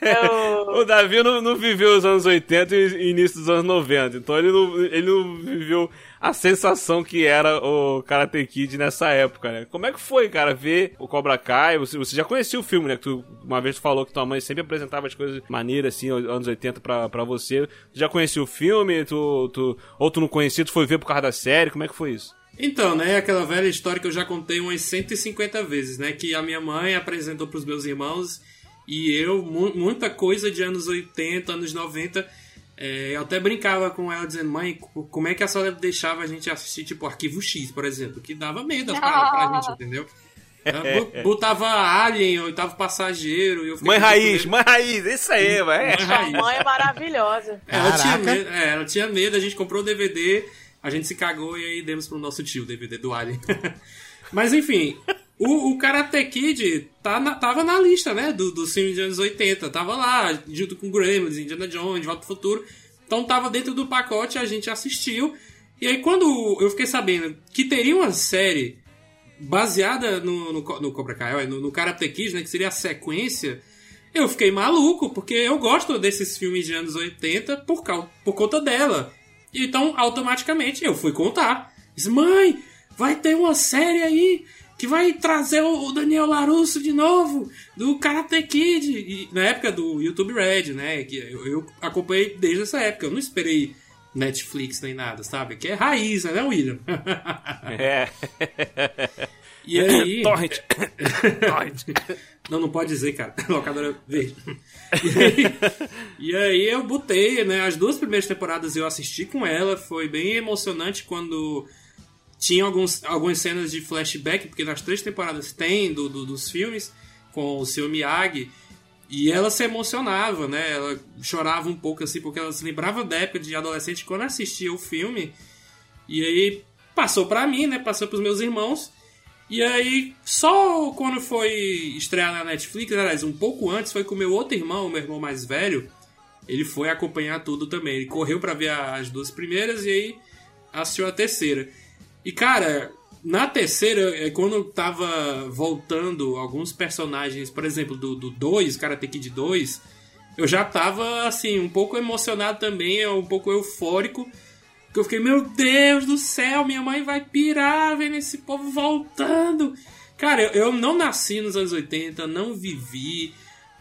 o Davi não, não viveu os anos 80 e início dos anos 90. Então ele não, ele não viveu a sensação que era o Karate Kid nessa época, né? Como é que foi, cara, ver o Cobra Kai? Você, você já conhecia o filme, né? Que tu, uma vez tu falou que tua mãe sempre apresentava as coisas maneiras, assim, aos anos 80 pra, pra você. Tu já conhecia o filme? Tu, tu, ou tu não conhecia, tu foi ver por causa da série? Como é que foi isso? Então, né, aquela velha história que eu já contei umas 150 vezes, né, que a minha mãe apresentou pros meus irmãos e eu, mu- muita coisa de anos 80, anos 90, é, eu até brincava com ela dizendo, mãe, co- como é que a senhora deixava a gente assistir, tipo, Arquivo X, por exemplo, que dava medo as paradas pra gente, entendeu? Bo- Botava Alien, oitavo passageiro, eu Mãe Raiz, medo. mãe Raiz, isso aí, vai. Mãe Raiz. Mãe é maravilhosa. Ela tinha, medo, é, ela tinha medo, a gente comprou o DVD, a gente se cagou e aí demos pro nosso tio o DVD do Alien. Mas enfim, o, o Karate Kid tá na- tava na lista, né, do, dos filmes de anos 80. Tava lá, junto com Gremlins, Indiana Jones, Volta pro Futuro. Então tava dentro do pacote, a gente assistiu. E aí quando eu fiquei sabendo que teria uma série baseada no, no, no Cobra Kai, no, no Karate Kid, né, que seria a sequência, eu fiquei maluco, porque eu gosto desses filmes de anos 80 por, cau- por conta dela. Então, automaticamente, eu fui contar. Disse, mãe, vai ter uma série aí que vai trazer o Daniel Larusso de novo, do Karate Kid. E, na época do YouTube Red, né, que eu, eu acompanhei desde essa época. Eu não esperei Netflix nem nada, sabe? Que é raiz, né, William? É. e aí... Torrent. Torrent. Não, não pode dizer, cara. Locadora verde. E aí, e aí eu botei, né? As duas primeiras temporadas eu assisti com ela. Foi bem emocionante quando tinha alguns, algumas cenas de flashback, porque nas três temporadas tem do, do- dos filmes com o seu Miyagi. E ela se emocionava, né? Ela chorava um pouco assim, porque ela se lembrava da época de adolescente quando assistia o filme. E aí passou pra mim, né? Passou pros meus irmãos. E aí, só quando foi estrear na Netflix, aliás, um pouco antes, foi com meu outro irmão, o meu irmão mais velho. Ele foi acompanhar tudo também. Ele correu pra ver as duas primeiras e aí assistiu a terceira. E cara, na terceira, é, quando tava voltando alguns personagens, por exemplo, do 2, Karate Kid 2, eu já tava, assim, um pouco emocionado também, um pouco eufórico. Que eu fiquei, meu Deus do céu, minha mãe vai pirar vendo esse povo voltando. Cara, eu, eu não nasci nos anos 80, não vivi,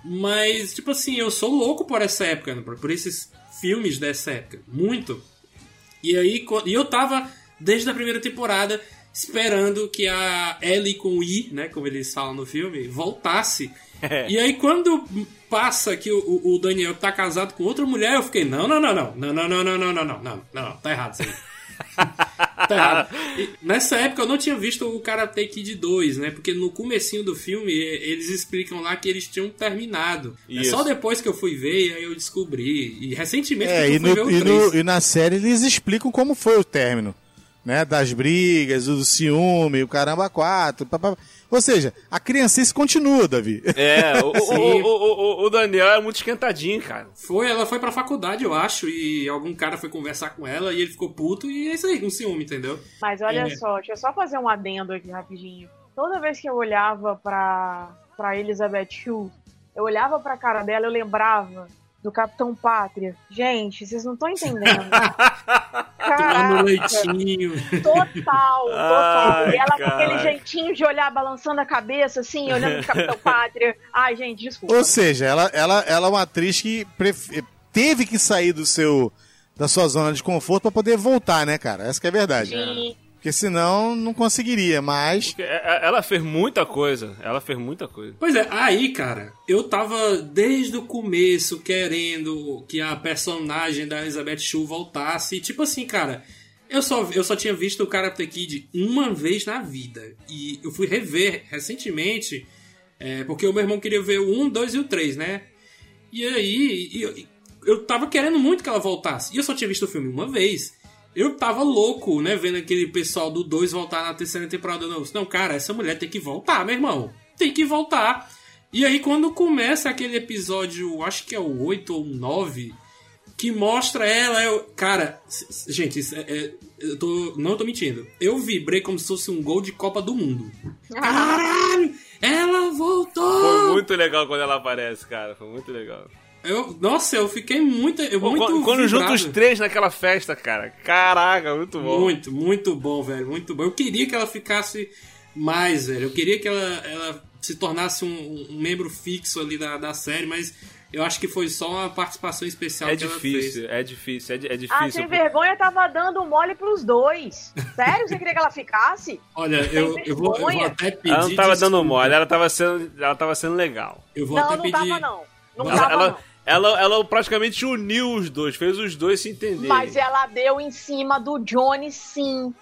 mas, tipo assim, eu sou louco por essa época, né, por esses filmes dessa época, muito. E aí, e eu tava, desde a primeira temporada, esperando que a Ellie com I, né, como eles falam no filme, voltasse. É. E aí, quando passa que o, o, Daniel tá casado com outra mulher, eu fiquei, não, não, não, não, não, não, não, não, não, não, não, não, não, tá errado isso aí. tá errado. E nessa época eu não tinha visto o Karate Kid 2, né? Porque no comecinho do filme eles explicam lá que eles tinham terminado. É só depois que eu fui ver, aí eu descobri. E recentemente é, eu e fui no, ver o e, 3. no, e na série eles explicam como foi o término. Né, das brigas, do ciúme, o caramba quatro. Papá. Ou seja, a criancice continua, Davi. É, o, o, o, o, Daniel é muito esquentadinho, cara. Foi, ela foi pra faculdade, eu acho, e algum cara foi conversar com ela e ele ficou puto e é isso aí, com ciúme, entendeu? Mas olha É. só, deixa eu só fazer um adendo aqui rapidinho. Toda vez que eu olhava pra, pra Elizabeth Shue, eu olhava pra cara dela, eu lembrava do Capitão Pátria. Gente, vocês não estão entendendo. Tomando Caraca, leitinho. total, total. Ai, e ela com aquele jeitinho de olhar, balançando a cabeça, assim, olhando pro Capitão Pátria. Ai, gente, desculpa. Ou seja, ela, ela, ela é uma atriz que pref- teve que sair do seu da sua zona de conforto pra poder voltar, né, cara? Essa que é a verdade. Sim. Porque senão não conseguiria, mas Porque, é, Ela fez muita coisa. Ela fez muita coisa. Pois é, aí, cara, eu tava desde o começo querendo que a personagem da Elizabeth Shue voltasse. E, tipo assim, cara, eu só, eu só tinha visto o Karate Kid uma vez na vida. E eu fui rever recentemente, é, porque o meu irmão queria ver o 1, 2 e o 3, né? E aí, eu, eu tava querendo muito que ela voltasse. E eu só tinha visto o filme uma vez. Eu tava louco, né? Vendo aquele pessoal do 2 voltar na terceira temporada. Não, não, cara, essa mulher tem que voltar, meu irmão. Tem que voltar. E aí, quando começa aquele episódio, acho que é o 8 ou 9, que mostra ela, eu. Cara, gente, é- é- eu tô, não tô mentindo. Eu vibrei como se fosse um gol de Copa do Mundo. Caralho! Ela voltou! Foi muito legal quando ela aparece, cara. Foi muito legal. Eu, nossa, eu fiquei muito. Eu, Pô, muito quando vibrado. os três naquela festa, cara. Caraca, muito bom. Muito, muito bom, velho. Muito bom. Eu queria que ela ficasse mais, velho. Eu queria que ela, ela se tornasse um, um membro fixo ali da, da série, mas eu acho que foi só uma participação especial É que ela difícil, fez. é difícil, é, é Ah, difícil. sem vergonha tava dando mole pros dois. Sério? Você queria que ela ficasse? Olha, eu, eu, vou, eu vou até pedir. ela não tava dando desculpa. mole, ela tava sendo, ela tava sendo legal. Eu vou não, até não pedir. tava não. Não Ela- tava ela, não. Ela, ela praticamente uniu os dois, fez os dois se entenderem. Mas ela deu em cima do Johnny sim,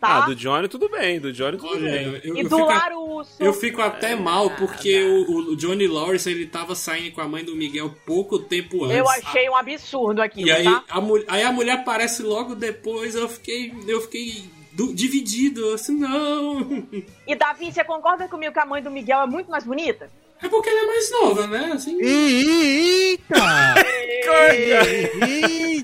tá? Ah, do Johnny tudo bem, do Johnny tudo Olha, bem. eu, E eu do fico, Larusso. eu fico até mal porque o, o Johnny Lawrence ele tava saindo com a mãe do Miguel pouco tempo antes. Eu achei um absurdo aqui, E aí tá? a, aí a mulher aparece logo depois, eu fiquei, eu fiquei du- dividido, assim, não. E Davi, você concorda comigo que a mãe do Miguel é muito mais bonita? É porque ela é mais nova, né? Assim, Eita! Eita!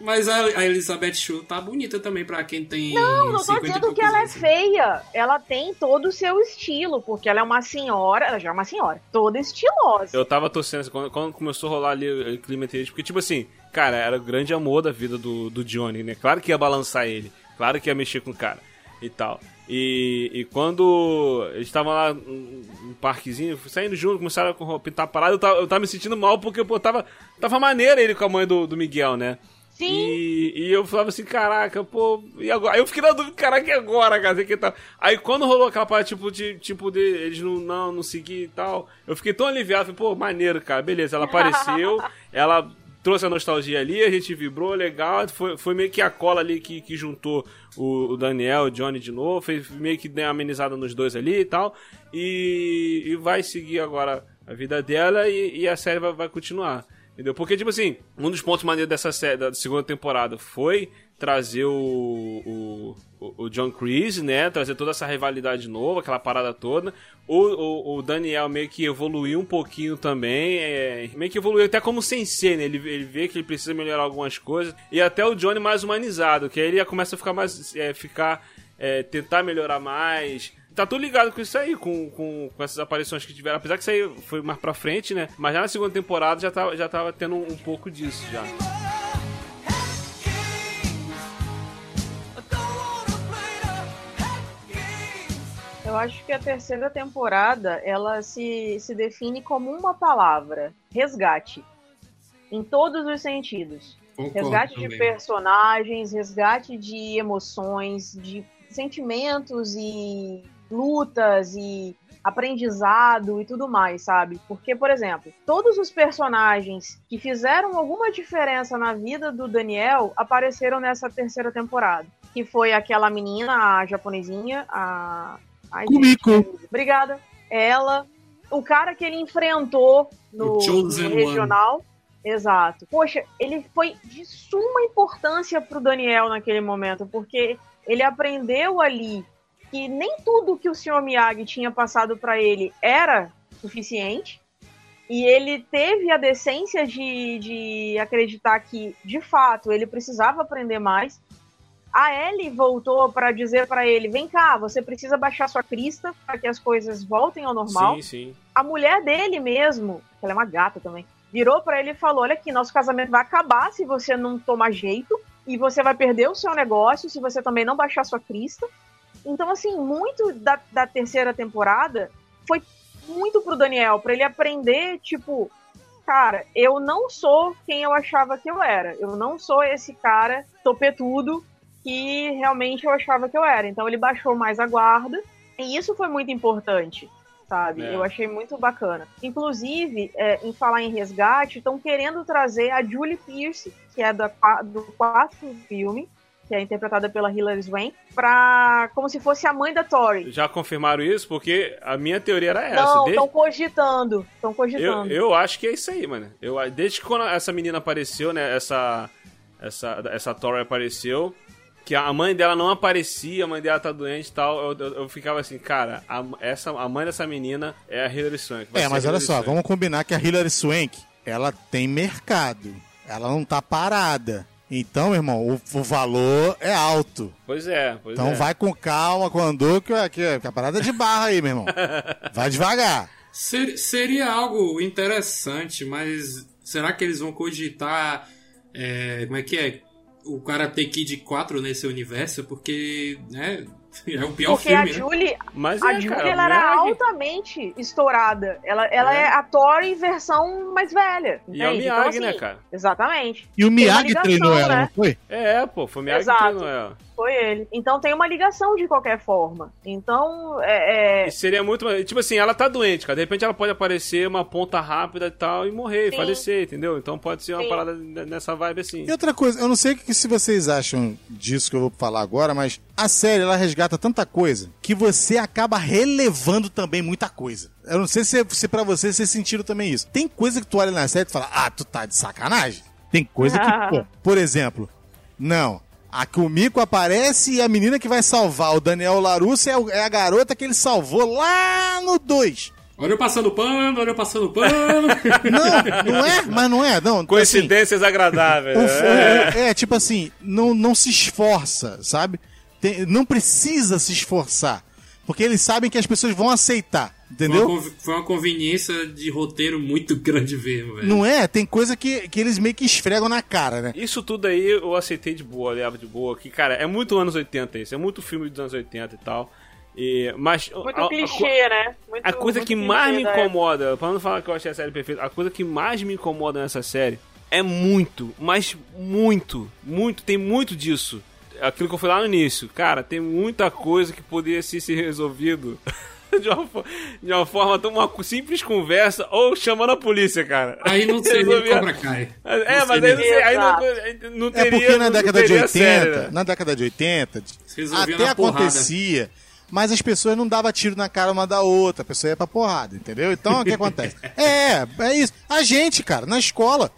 mas a, a Elizabeth Shue tá bonita também pra quem tem. Não, não tô 50 dizendo que ela é feia. Ela tem todo o seu estilo, porque ela é uma senhora, ela já é uma senhora, toda estilosa. Eu tava torcendo assim, quando, quando começou a rolar ali o, o clima entre eles, porque, tipo assim, cara, era o grande amor da vida do, do Johnny, né? Claro que ia balançar ele, claro que ia mexer com o cara e tal. E, e quando eles estavam lá no parquezinho, saindo junto, começaram a pintar a parada, eu tava, eu tava me sentindo mal porque, pô, tava, tava maneiro ele com a mãe do, do Miguel, né? Sim. E, e eu falava assim, caraca, pô, e agora? Aí eu fiquei na dúvida, caraca, e agora, cara? Que tá... Aí quando rolou aquela parte, tipo, de, tipo, de eles não, não, não seguir e tal, eu fiquei tão aliviado, falei, pô, maneiro, cara, beleza, ela apareceu, ela trouxe a nostalgia ali, a gente vibrou, legal, foi, foi meio que a cola ali que, que juntou o, o Daniel, o Johnny de novo, fez meio que deu uma amenizada nos dois ali e tal, e, e vai seguir agora a vida dela e, e a série vai, vai continuar. Entendeu? Porque, tipo assim, um dos pontos maneiros dessa série, da segunda temporada foi trazer o, o, o- John Kreese, né? Trazer toda essa rivalidade nova, aquela parada toda. O, o, o Daniel meio que evoluiu um pouquinho também, é, meio que evoluiu até como sensei, né? Ele, ele vê que ele precisa melhorar algumas coisas. E até o Johnny mais humanizado, que aí ele começa a ficar mais. é, ficar é, tentar melhorar mais. Tá tudo ligado com isso aí, com, com, com essas aparições que tiveram. Apesar que isso aí foi mais pra frente, né? Mas já na segunda temporada já tava, já tava tendo um, um pouco disso já. Eu acho que a terceira temporada ela se, se define como uma palavra: resgate. Em todos os sentidos. Concordo Resgate de também. personagens, resgate de emoções, de sentimentos e lutas e aprendizado e tudo mais, sabe? Porque, por exemplo, todos os personagens que fizeram alguma diferença na vida do Daniel apareceram nessa terceira temporada. Que foi aquela menina, a japonesinha, a. Ai, Kumiko. gente, Obrigada. Ela. O cara que ele enfrentou no, no One. regional. Exato. Poxa, ele foi de suma importância pro Daniel naquele momento, porque ele aprendeu ali que nem tudo que o Sr. Miyagi tinha passado para ele era suficiente. E ele teve a decência de, de acreditar que, de fato, ele precisava aprender mais. A Ellie voltou para dizer para ele: vem cá, você precisa baixar sua crista para que as coisas voltem ao normal Sim, sim. a mulher dele mesmo, que ela é uma gata também, virou pra ele e falou: Olha aqui, nosso casamento vai acabar se você não tomar jeito, e você vai perder o seu negócio se você também não baixar sua crista. Então, assim, muito da, da terceira temporada foi muito pro Daniel, pra ele aprender, tipo, cara, eu não sou quem eu achava que eu era. Eu não sou esse cara topetudo que realmente eu achava que eu era. Então ele baixou mais a guarda. E isso foi muito importante, sabe? É. Eu achei muito bacana. Inclusive, é, em falar em resgate, estão querendo trazer a Julie Pierce, que é da, do quarto filme, que é interpretada pela Hilary Swank, pra, como se fosse a mãe da Tori. Já confirmaram isso? Porque a minha teoria era essa. Não, Desde- estão cogitando. Estão Eu, cogitando. eu acho que é isso aí, mano. Eu, desde que quando essa menina apareceu, né? Essa, essa, essa Tori apareceu, que a mãe dela não aparecia, a mãe dela tá doente e tal, eu, eu, eu ficava assim, cara, a, essa, a mãe dessa menina é a Hilary Swank. É, mas olha só, Swank. vamos combinar que a Hilary Swank, ela tem mercado. Ela não tá parada. Então, meu irmão, o, o valor é alto. Pois é, pois Então é. vai com calma, com andor, que, que, que a parada é de barra aí, meu irmão. Vai devagar. Ser- seria algo interessante, mas será que eles vão cogitar. é, como é que é? O Karate Kid 4 nesse universo? Porque, né? É o pior Porque a filme, né? Julie, Mas a é, Julie cara, ela era Miyagi- altamente estourada. Ela, ela é. É. a Tori versão mais velha. E é o entende? Miyagi, então, assim, né, cara? Exatamente. E o Miyagi ligação, treinou ela, né? não foi? É, pô, foi o Miyagi que treinou ela. Foi ele. Então tem uma ligação de qualquer forma. Então, é. é- Seria muito. mais- Tipo assim, ela tá doente, cara. De repente ela pode aparecer uma ponta rápida e tal e morrer, Sim. falecer, entendeu? Então pode ser uma Sim. parada nessa vibe assim. E outra coisa, eu não sei o que se vocês acham disso que eu vou falar agora, mas a série ela resgata tanta coisa que você acaba relevando também muita coisa. Eu não sei se, se para vocês vocês sentiram também isso. Tem coisa que tu olha na série e fala, ah, tu tá de sacanagem. Tem coisa que, pô, por exemplo, não. A Kumiko aparece e a menina que vai salvar o Daniel Larusso é, o- é a garota que ele salvou lá no 2. Olha eu passando pano, olha eu passando pano. Não, não é? Mas não é, não. assim, Coincidências agradáveis. o- é. o- é, tipo assim, não, não se esforça, sabe? Tem- não precisa se esforçar. Porque eles sabem que as pessoas vão aceitar, Foi entendeu? uma conv- Foi uma conveniência de roteiro muito grande mesmo, velho. Não é? Tem coisa que, que eles meio que esfregam na cara, né? Isso tudo aí eu aceitei de boa, leva de boa. Que, cara, é muito anos 80 isso. É muito filme dos anos 80 e tal. E, mas. muito a- a- clichê, né? Muito- A coisa muito que mais me da época. incomoda, pra não falar que eu achei a série perfeita, a coisa que mais me incomoda nessa série é muito, mas muito, muito, tem muito disso. Aquilo que eu falei lá no início, cara, tem muita coisa que poderia ser, ser resolvido de, uma, de uma forma tão uma simples conversa ou chamando a polícia, cara. Aí não seria Cobra Kai. É, Não mas aí, não, sei, aí não, não É teria. porque na década de teria 80, série, né? na década de 80, resolvia até acontecia, mas as pessoas não davam tiro na cara uma da outra, a pessoa ia pra porrada, entendeu? Então o que acontece? É, é isso. A gente, cara, na escola,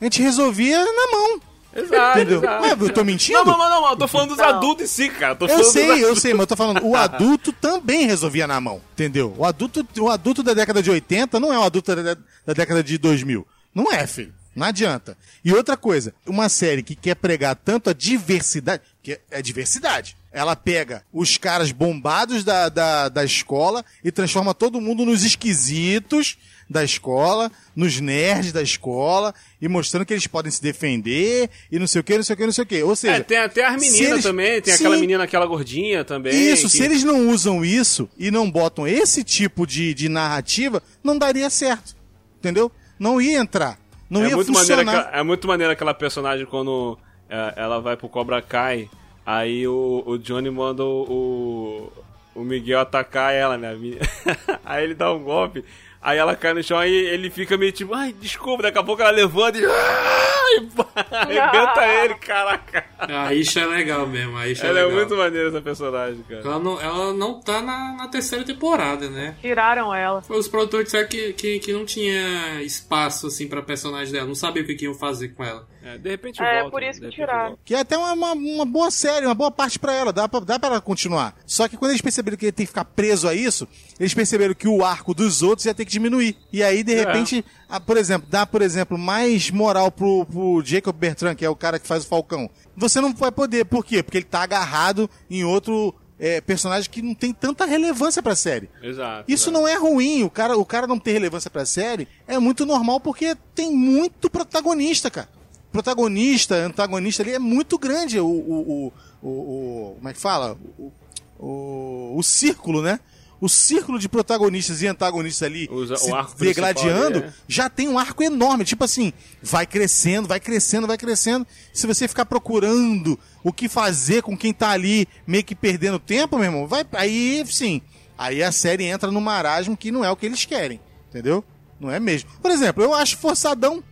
a gente resolvia na mão. Exato, Entendeu? exato. Ué, eu tô mentindo? Não, não, não, não, eu tô falando dos Não. adultos em si, cara. Eu dos sei, eu sei, mas eu tô falando, o adulto também resolvia na mão, entendeu? O adulto, o adulto da década de 80 não é o adulto da, da década de 2000. Não é, filho. Não adianta. E outra coisa, uma série que quer pregar tanto a diversidade, que é diversidade. Ela pega os caras bombados da, da, da escola e transforma todo mundo nos esquisitos da escola, nos nerds da escola, e mostrando que eles podem se defender, e não sei o que, não sei o que, não sei o que. Ou seja, É, tem até as meninas eles- também, tem Sim. aquela menina, aquela gordinha também. Isso, que- se eles não usam isso e não botam esse tipo de, de narrativa, não daria certo. Entendeu? Não ia entrar. Não é ia muito funcionar. aquela- é muito maneiro aquela personagem quando é, ela vai pro Cobra Kai, aí o, o Johnny manda o, o, o Miguel atacar ela, né? aí ele dá um golpe, aí ela cai no chão, aí ele fica meio tipo, ai, desculpa, daqui a pouco ela levanta e. ai, Arrebenta ele, caraca. A Isha é legal mesmo, a Isha Ela é é legal. muito maneira essa personagem, cara. Ela não, ela não tá na, na terceira temporada, né? Tiraram ela. Foi os produtores disseram que, que, que não tinha espaço, assim, pra personagem dela. Não sabia o que, que iam fazer com ela. É, de repente É, volta. por isso de que tiraram. Que é até uma, uma, uma boa série, uma boa parte pra ela, dá pra, dá pra ela continuar. Só que quando eles perceberam que ele tem que ficar preso a isso, eles perceberam que o arco dos outros ia ter que diminuir. E aí, de É. repente, ah, por exemplo, dá, por exemplo, mais moral pro, pro Jacob Bertrand, que é o cara que faz o Falcão. Você não vai poder, por quê? Porque ele tá agarrado em outro é, personagem que não tem tanta relevância pra série. Exato. Isso exato. não é ruim, o cara, o cara não ter relevância pra série é muito normal porque tem muito protagonista, cara. Protagonista, antagonista ali é muito grande o. o, o, o, como é que fala? O, o, o círculo, né? O círculo de protagonistas e antagonistas ali Usa- se o arco degladiando é. já tem um arco enorme. Tipo assim, vai crescendo, vai crescendo, vai crescendo. Se você ficar procurando o que fazer com quem tá ali meio que perdendo tempo, meu irmão, vai. Aí sim. Aí a série entra no marasmo que não é o que eles querem. Entendeu? Não é mesmo. Por exemplo, eu acho forçadão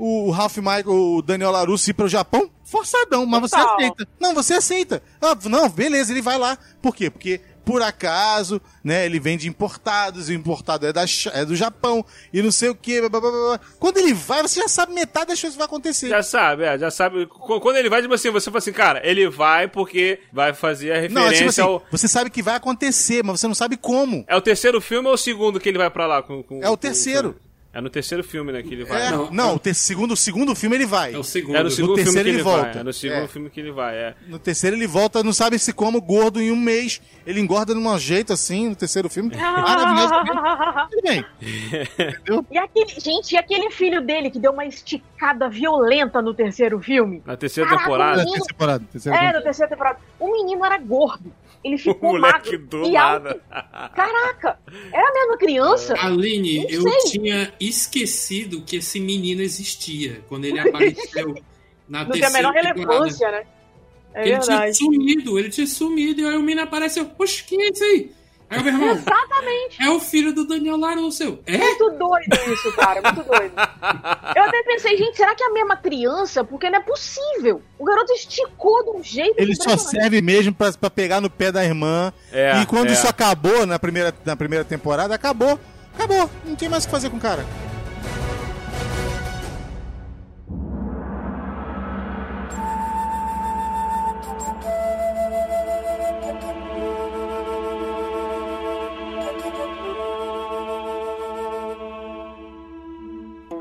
o Ralph Michael, o Daniel LaRusso ir pro Japão, forçadão, mas você Total. aceita. Não, você aceita. Ah, não, beleza, ele vai lá. Por quê? Porque por acaso, né, ele vende importados, e o importado é, da, é do Japão, e não sei o blá. Quando ele vai, você já sabe metade das coisas que vai acontecer. Já sabe, é, já sabe. Qu- Quando ele vai, tipo assim, você fala assim, cara, ele vai porque vai fazer a Não, referência é tipo assim, ao. você sabe que vai acontecer, mas você não sabe como. É o terceiro filme ou o segundo que ele vai pra lá? Com, com- É o com- terceiro. É no terceiro filme, né, que ele vai. É, Não, não, o te- segundo, segundo filme ele vai. É o segundo. É no segundo filme terceiro que ele, ele vai. volta. É no segundo É. filme que ele vai, é. No terceiro ele volta, não sabe se como, gordo em um mês. Ele engorda de um jeito assim, no terceiro filme. Maravilhoso. Tudo bem. E aquele, gente, e aquele filho dele que deu uma esticada violenta no terceiro filme? Na terceira Caraca, temporada. menino. Terceira temporada. Terceira É, temporada. na terceira temporada. O menino era gordo. Ele ficou moleque magro do e nada. alto. Caraca, era a mesma criança? Aline, eu tinha esquecido que esse menino existia quando ele apareceu na Não tem a terceira menor temporada. relevância, né? É ele tinha verdade. sumido, ele tinha sumido, e aí o menino apareceu, poxa, quem é isso aí? Aí o meu irmão, Exatamente. é o filho do Daniel Larusso. É? Muito doido isso, cara. Muito doido. Eu até pensei, gente, será que é a mesma criança? Porque não é possível. O garoto esticou de um jeito Ele só serve mesmo pra, pra pegar no pé da irmã. É, e quando é. isso acabou na primeira, na primeira temporada, acabou. Acabou. Não tem mais o que fazer com o cara.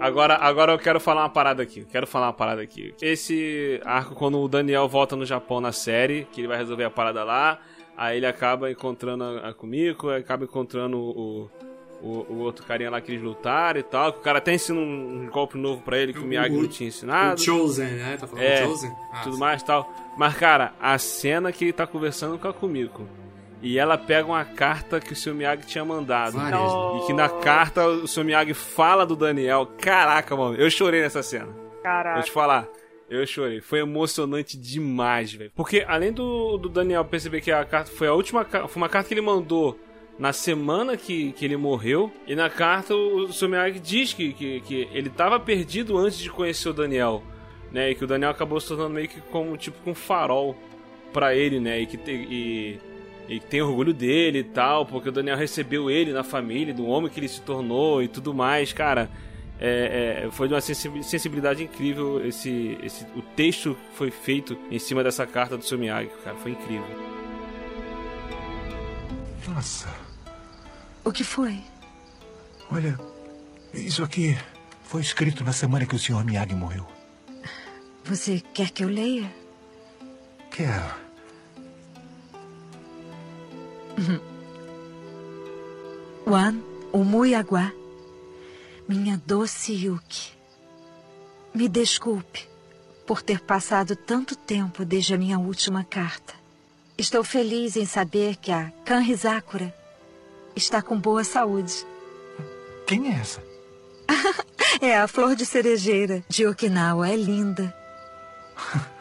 Agora, agora eu quero falar uma parada aqui. Quero falar uma parada aqui. Esse arco, quando o Daniel volta no Japão na série, que ele vai resolver a parada lá, aí ele acaba encontrando a, a Kumiko, acaba encontrando o, o, o outro carinha lá que eles lutaram e tal. O cara até ensina um, um golpe novo pra ele que o, Miyagi O- não tinha O ensinado. Chosen, né? Tá falando É, Chosen? Ah, tudo sim. mais e tal. Mas, cara, a cena que ele tá conversando com a Kumiko. E ela pega uma carta que o seu Miyagi tinha mandado. Várias. E que na carta o seu Miyagi fala do Daniel. Caraca, mano, eu chorei nessa cena. Vou Caraca. te falar. Eu chorei. Foi emocionante demais, velho. Porque além do, do Daniel perceber que a carta foi a última foi uma carta que ele mandou na semana que, que ele morreu. E na carta o seu Miyagi diz que, que, que ele tava perdido antes de conhecer o Daniel. Né? E que o Daniel acabou se tornando meio que como tipo com um farol pra ele, né? E que e, e que tem orgulho dele e tal, porque o Daniel recebeu ele na família, do homem que ele se tornou e tudo mais, cara. É, é, foi de uma sensi- sensibilidade incrível esse, esse o texto que foi feito em cima dessa carta do seu Miyagi, cara, foi incrível. Nossa, O que foi? olha, isso aqui Foi escrito na semana que o Sr. Miyagi morreu. Você quer que eu leia? Quero. Wan Umuyaguá, minha doce Yuki. Me desculpe por ter passado tanto tempo desde a minha última carta. Estou feliz em saber que a Kanrizakura está com boa saúde. Quem é essa? É a flor de cerejeira de Okinawa. É linda.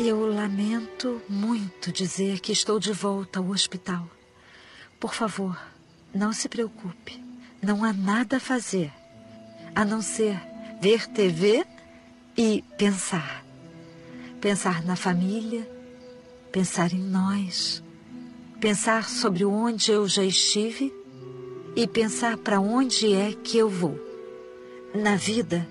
Eu lamento muito dizer que estou de volta ao hospital. Por favor, não se preocupe. Não há nada a fazer a não ser ver TV e pensar. Pensar na família, pensar em nós, pensar sobre onde eu já estive e pensar para onde é que eu vou. Na vida,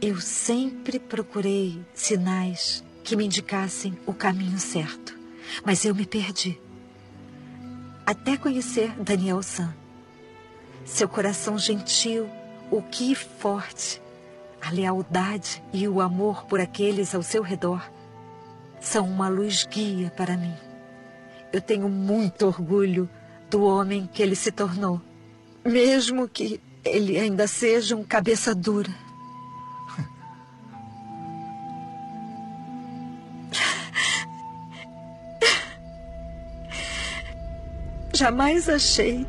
eu sempre procurei sinais que me indicassem o caminho certo, mas eu me perdi. Até conhecer Daniel San. Seu coração gentil, o que forte, a lealdade e o amor por aqueles ao seu redor são uma luz guia para mim. Eu tenho muito orgulho do homem que ele se tornou, mesmo que ele ainda seja um cabeça dura. Jamais achei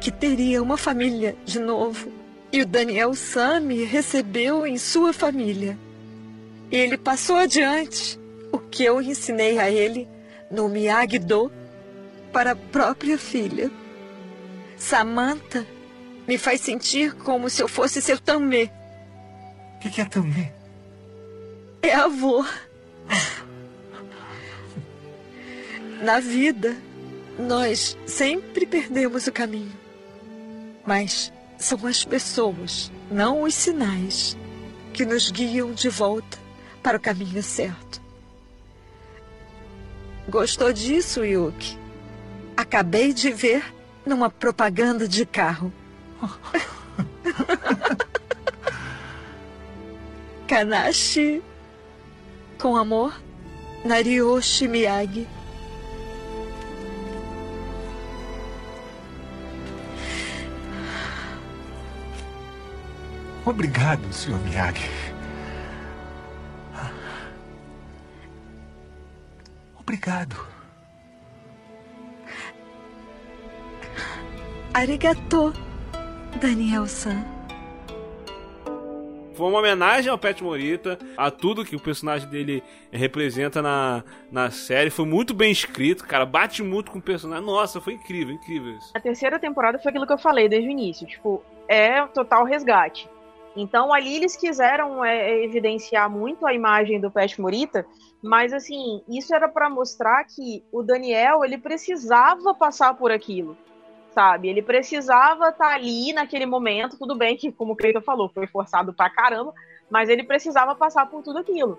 que teria uma família de novo. E o Daniel Sam me recebeu em sua família. Ele passou adiante o que eu ensinei a ele no Miyagi-Do para a própria filha. Samantha me faz sentir como se eu fosse seu tamê. O que, que é tamê? É avô. Na vida, nós sempre perdemos o caminho. Mas são as pessoas, não os sinais, que nos guiam de volta para o caminho certo. Gostou disso, Yuki? Acabei de ver numa propaganda de carro. Kanashi. Com amor, Narioshi Miyagi. Obrigado, Sr. Miyagi. Obrigado. Arigato, Daniel-san. Foi uma homenagem ao Pet Morita, a tudo que o personagem dele representa na, na série. Foi muito bem escrito, cara. Bate muito com o personagem. Nossa, foi incrível, incrível isso. A terceira temporada foi aquilo que eu falei desde o início. Tipo, é total resgate. Então ali eles quiseram é, evidenciar muito a imagem do Pet Morita, mas assim, isso era para mostrar que o Daniel, ele precisava passar por aquilo sabe? Ele precisava estar tá ali naquele momento, tudo bem que, como o Cleiton falou, foi forçado pra caramba, mas ele precisava passar por tudo aquilo.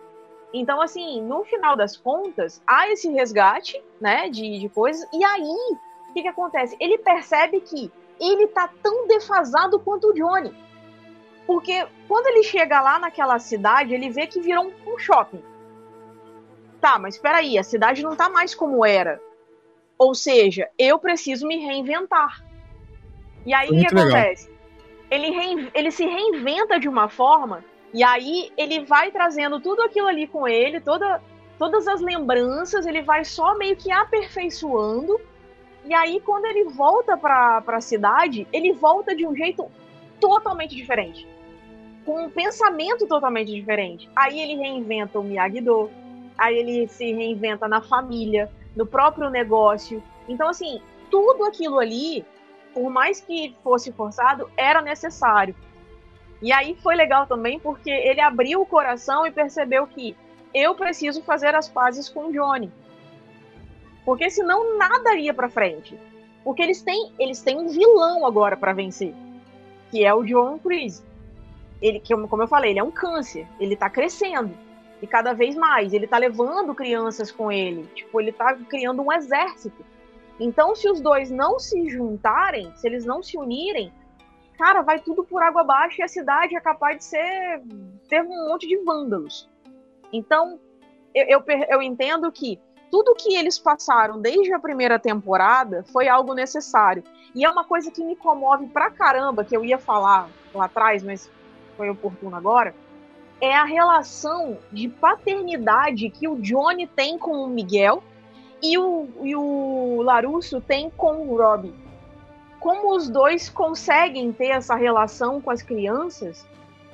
Então, assim, no final das contas, há esse resgate, né, de, de coisas, e aí, o que, que acontece? Ele percebe que ele tá tão defasado quanto o Johnny. Porque quando ele chega lá naquela cidade, ele vê que virou um, um shopping. Tá, mas espera aí, a cidade não tá mais como era. Ou seja, eu preciso me reinventar. E aí o que acontece? Ele, ele se reinventa de uma forma, e aí ele vai trazendo tudo aquilo ali com ele, toda, todas as lembranças, ele vai só meio que aperfeiçoando. E aí, quando ele volta para a cidade, ele volta de um jeito totalmente diferente. Com um pensamento totalmente diferente. Aí ele reinventa o Miyagi-Do, aí ele se reinventa na família, no próprio negócio. Então, assim, tudo aquilo ali, por mais que fosse forçado, era necessário. E aí foi legal também porque ele abriu o coração e percebeu que eu preciso fazer as pazes com o Johnny. Porque senão nada ia para frente. Porque eles têm, eles têm um vilão agora para vencer, que é o John Chris. Ele, que, como eu falei, ele é um câncer, ele tá crescendo. E cada vez mais, ele tá levando crianças com ele. Tipo, ele tá criando um exército. Então, se os dois não se juntarem, se eles não se unirem, cara, vai tudo por água abaixo e a cidade é capaz de ser. ter um monte de vândalos. Então, eu, eu, eu entendo que tudo que eles passaram desde a primeira temporada foi algo necessário. E é uma coisa que me comove pra caramba, que eu ia falar lá atrás, mas foi oportuno agora. É a relação de paternidade que o Johnny tem com o Miguel e o, e o Larusso tem com o Robbie. Como os dois conseguem ter essa relação com as crianças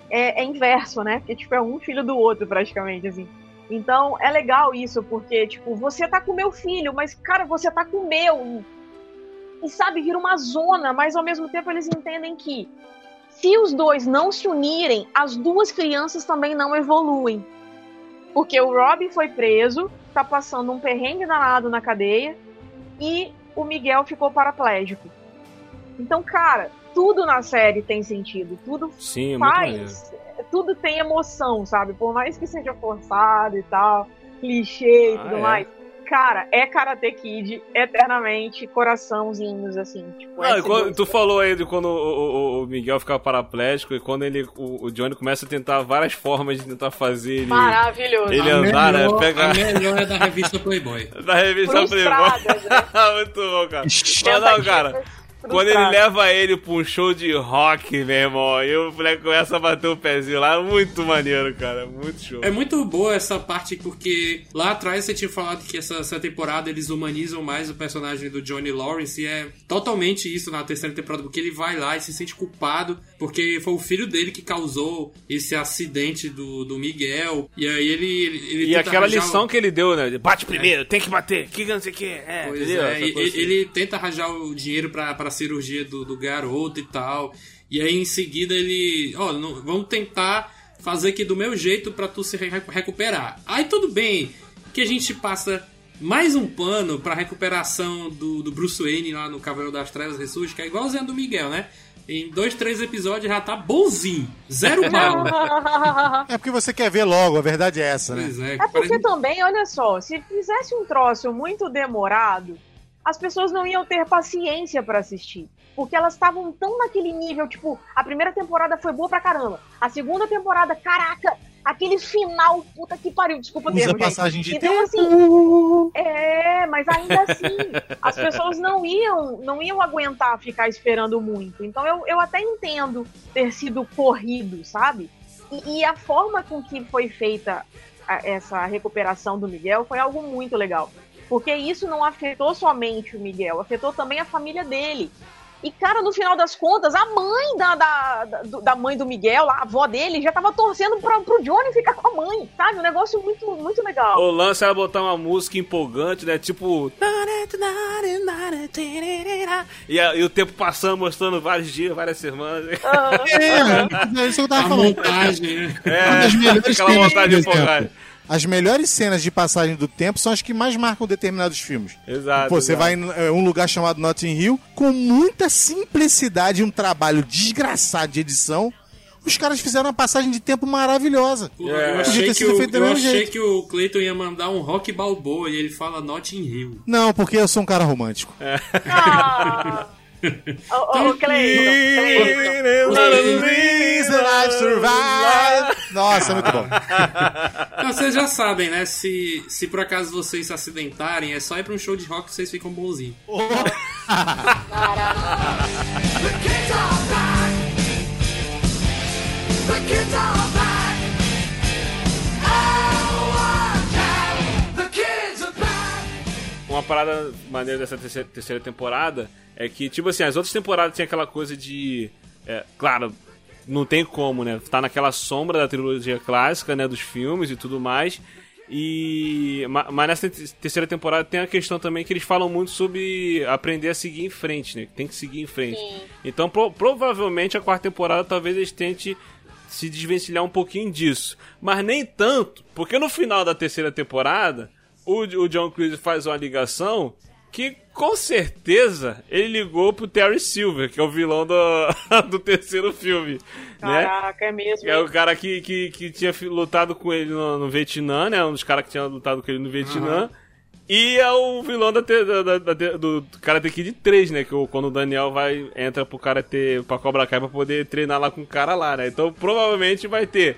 é, é inverso, né? Porque tipo, é um filho do outro, praticamente, assim. Então é legal isso, porque, tipo, você tá com meu filho, mas, cara, você tá com o meu. E, sabe, vira uma zona, mas ao mesmo tempo eles entendem que se os dois não se unirem, as duas crianças também não evoluem. Porque o Robbie foi preso, tá passando um perrengue danado na cadeia, e o Miguel ficou paraplégico. Então, cara, tudo na série tem sentido, tudo Sim, é faz, tudo tem emoção, sabe? Por mais que seja forçado e tal, clichê e Ah, tudo é. mais. Cara, é Karate Kid eternamente, coraçãozinhos, assim. Tipo, Não, quando- tu falou aí de quando o, o- o Miguel ficava paraplégico e quando ele, o, o Johnny começa a tentar várias formas de tentar fazer ele, Maravilhoso. ele A andar, né? melhor- Pegar A melhor é da revista Playboy. da revista Playboy. Né? muito bom, cara. Mas não, cara. Quando ele leva ele pra um show de rock, meu irmão, e o moleque começa a bater o pezinho lá, é muito maneiro, cara. Muito show. É muito boa essa parte porque lá atrás você tinha falado que essa, essa temporada eles humanizam mais o personagem do Johnny Lawrence e é totalmente isso na terceira temporada, porque ele vai lá e se sente culpado porque foi o filho dele que causou esse acidente do, do Miguel e aí ele. ele, ele E aquela lição o- que ele deu, né? Bate primeiro, tem que bater, que não sei o que. É, Pois entendeu? é, e- coisa assim. ele tenta arranjar o dinheiro pra, pra cirurgia do, do garoto e tal. E aí em seguida ele, ó, não- vamos tentar fazer aqui do meu jeito pra tu se re- recuperar. Aí tudo bem que a gente passa mais um pano pra recuperação do, do Bruce Wayne lá no Cavaleiro das Trevas Ressurge, que é igualzinho a do Miguel, né? Em dois, três episódios já tá bonzinho. Zero mal. É porque você quer ver logo, a verdade é essa, né? pois é, É porque parece- também, olha só, se fizesse um troço muito demorado, as pessoas não iam ter paciência pra assistir. Porque elas estavam tão naquele nível, tipo, a primeira temporada foi boa pra caramba. A segunda temporada, caraca, aquele final, puta que pariu, desculpa Usa termo, gente. passagem de Então, tempo. assim, é, mas ainda assim, as pessoas não iam, não iam aguentar ficar esperando muito. Então eu, eu até entendo ter sido corrido, sabe? E, e a forma com que foi feita a- essa recuperação do Miguel foi algo muito legal. Porque isso não afetou somente o Miguel, afetou também a família dele. E, cara, no final das contas, a mãe da, da, da, mãe do Miguel, a avó dele, já tava torcendo pra, pro Johnny ficar com a mãe, sabe? Um negócio muito, muito legal. O lance era botar uma música empolgante, né? Tipo. E, a- e o tempo passando, mostrando vários dias, várias semanas. É, é isso que eu tava a falando. montagem, né? É, das melhores aquela cenas, vontade As melhores cenas de passagem do tempo são as que mais marcam determinados filmes. Exato. Pô, você exato. vai em é, um lugar chamado Notting Hill, com muita simplicidade e um trabalho desgraçado de edição, os caras fizeram uma passagem de tempo maravilhosa. É. Eu achei, ter que sido o, eu achei jeito. que o Clayton ia mandar um rock balboa e ele fala Notting Hill. Não, porque eu sou um cara romântico. Ah! Ô, ô, ô, Cleiton, Cleiton. Nossa, muito bom. Então, vocês já sabem, né? Se, se por acaso vocês se acidentarem, é só ir pra um show de rock que vocês ficam bonzinhos. Uma parada maneira dessa terceira, temporada é que, tipo assim, as outras temporadas tinha aquela coisa de. é, claro, não tem como, né? Tá naquela sombra da trilogia clássica, né? Dos filmes e tudo mais. E. ma- Mas nessa te- terceira temporada tem a questão também que eles falam muito sobre aprender a seguir em frente, né? Tem que seguir em frente. Então, pro- provavelmente a quarta temporada talvez eles tentem se desvencilhar um pouquinho disso. Mas nem tanto, porque no final da terceira temporada, o, o John Cruise faz uma ligação que com certeza ele ligou pro Terry Silver, que é o vilão do, do terceiro filme. né? Caraca, é mesmo. Que é o cara que, que, que tinha lutado com ele no, no Vietnã, né? Um dos caras que tinha lutado com ele no Vietnã. E é o vilão da, da- da- do Karate Kid 3, né? Que o- quando o Daniel vai, entra pro Karate, pra Cobra Kai pra poder treinar lá com o cara lá, né? Então provavelmente vai ter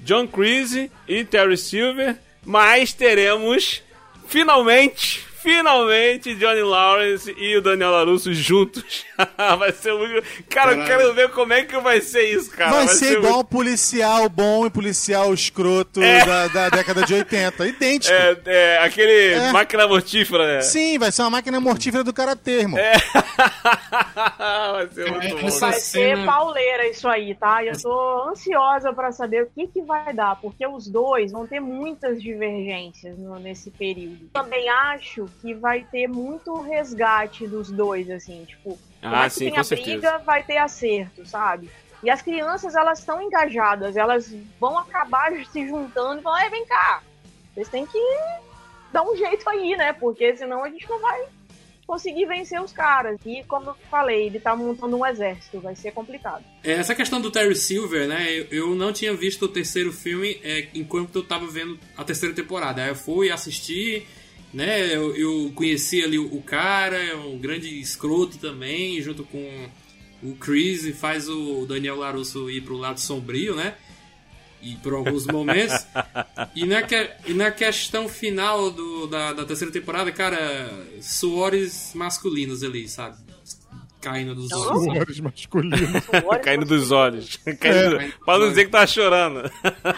John Creasy e Terry Silver, mas teremos finalmente, finalmente Johnny Lawrence e o Daniel LaRusso juntos. vai ser muito... Cara, eu quero ver como é que vai ser isso, cara. vai, ser, igual muito- policial bom e policial escroto da, da década de 80. Idêntico. É, é, aquele É. máquina mortífera, né? Sim, vai ser uma máquina mortífera do karatê, irmão. É. vai ser muito bom. Essa Vai ser pauleira isso aí, tá? Eu tô ansiosa pra saber o que, que vai dar, porque os dois vão ter muitas divergências no- nesse período. Também acho que vai ter muito resgate dos dois, assim, tipo, Ah, que sim, tenha com certeza. briga, vai ter acerto, sabe? E as crianças, elas estão engajadas, elas vão acabar se juntando e falar, "Ei, vem cá, vocês têm que dar um jeito aí, né? Porque senão a gente não vai conseguir vencer os caras. E como eu falei, ele tá montando um exército, vai ser complicado. É, Essa questão do Terry Silver, né? Eu, eu não tinha visto o terceiro filme é, enquanto eu tava vendo a terceira temporada. Aí eu fui assistir, né? Eu, eu conheci ali o, o cara, é um grande escroto também, junto com o Chris, e faz o Daniel Larusso ir pro lado sombrio, né? E por alguns momentos. e, na que- e na questão final do, da, da terceira temporada, cara, suores masculinos ali, sabe? Caindo dos olhos. Suores masculinos. Caindo dos olhos. Caindo... É. Pra não dizer que tá chorando.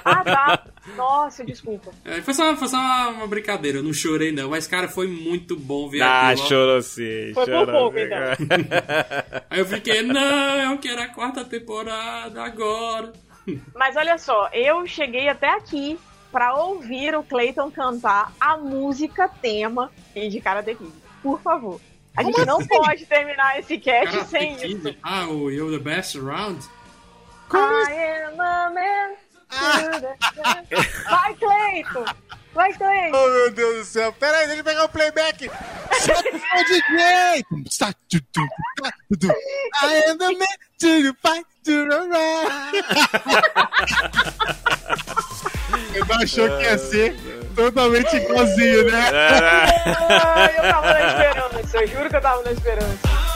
Ah, tá. Nossa, desculpa. É, foi só, foi só uma, uma brincadeira, eu não chorei não, mas cara, foi muito bom ver Ah, aquilo. chorou sim. Foi por chorou pouco, sim. então. Aí eu fiquei, não, eu quero a quarta temporada agora. Mas olha só, eu cheguei até aqui pra ouvir o Clayton cantar a música tema de Karate Kid. Por favor. A gente não pode terminar esse cast Karate sem isso. Ah, o You're the Best Around? I am a man. the- Vai, Clayton! Vai, Clayton! Oh, meu Deus do céu. Pera aí, deixa eu pegar o playback. O DJ. I am the man to fight to the right. Ele achou que ia ser totalmente igualzinho, né? Ai, eu tava na esperança, eu juro que eu tava na esperança.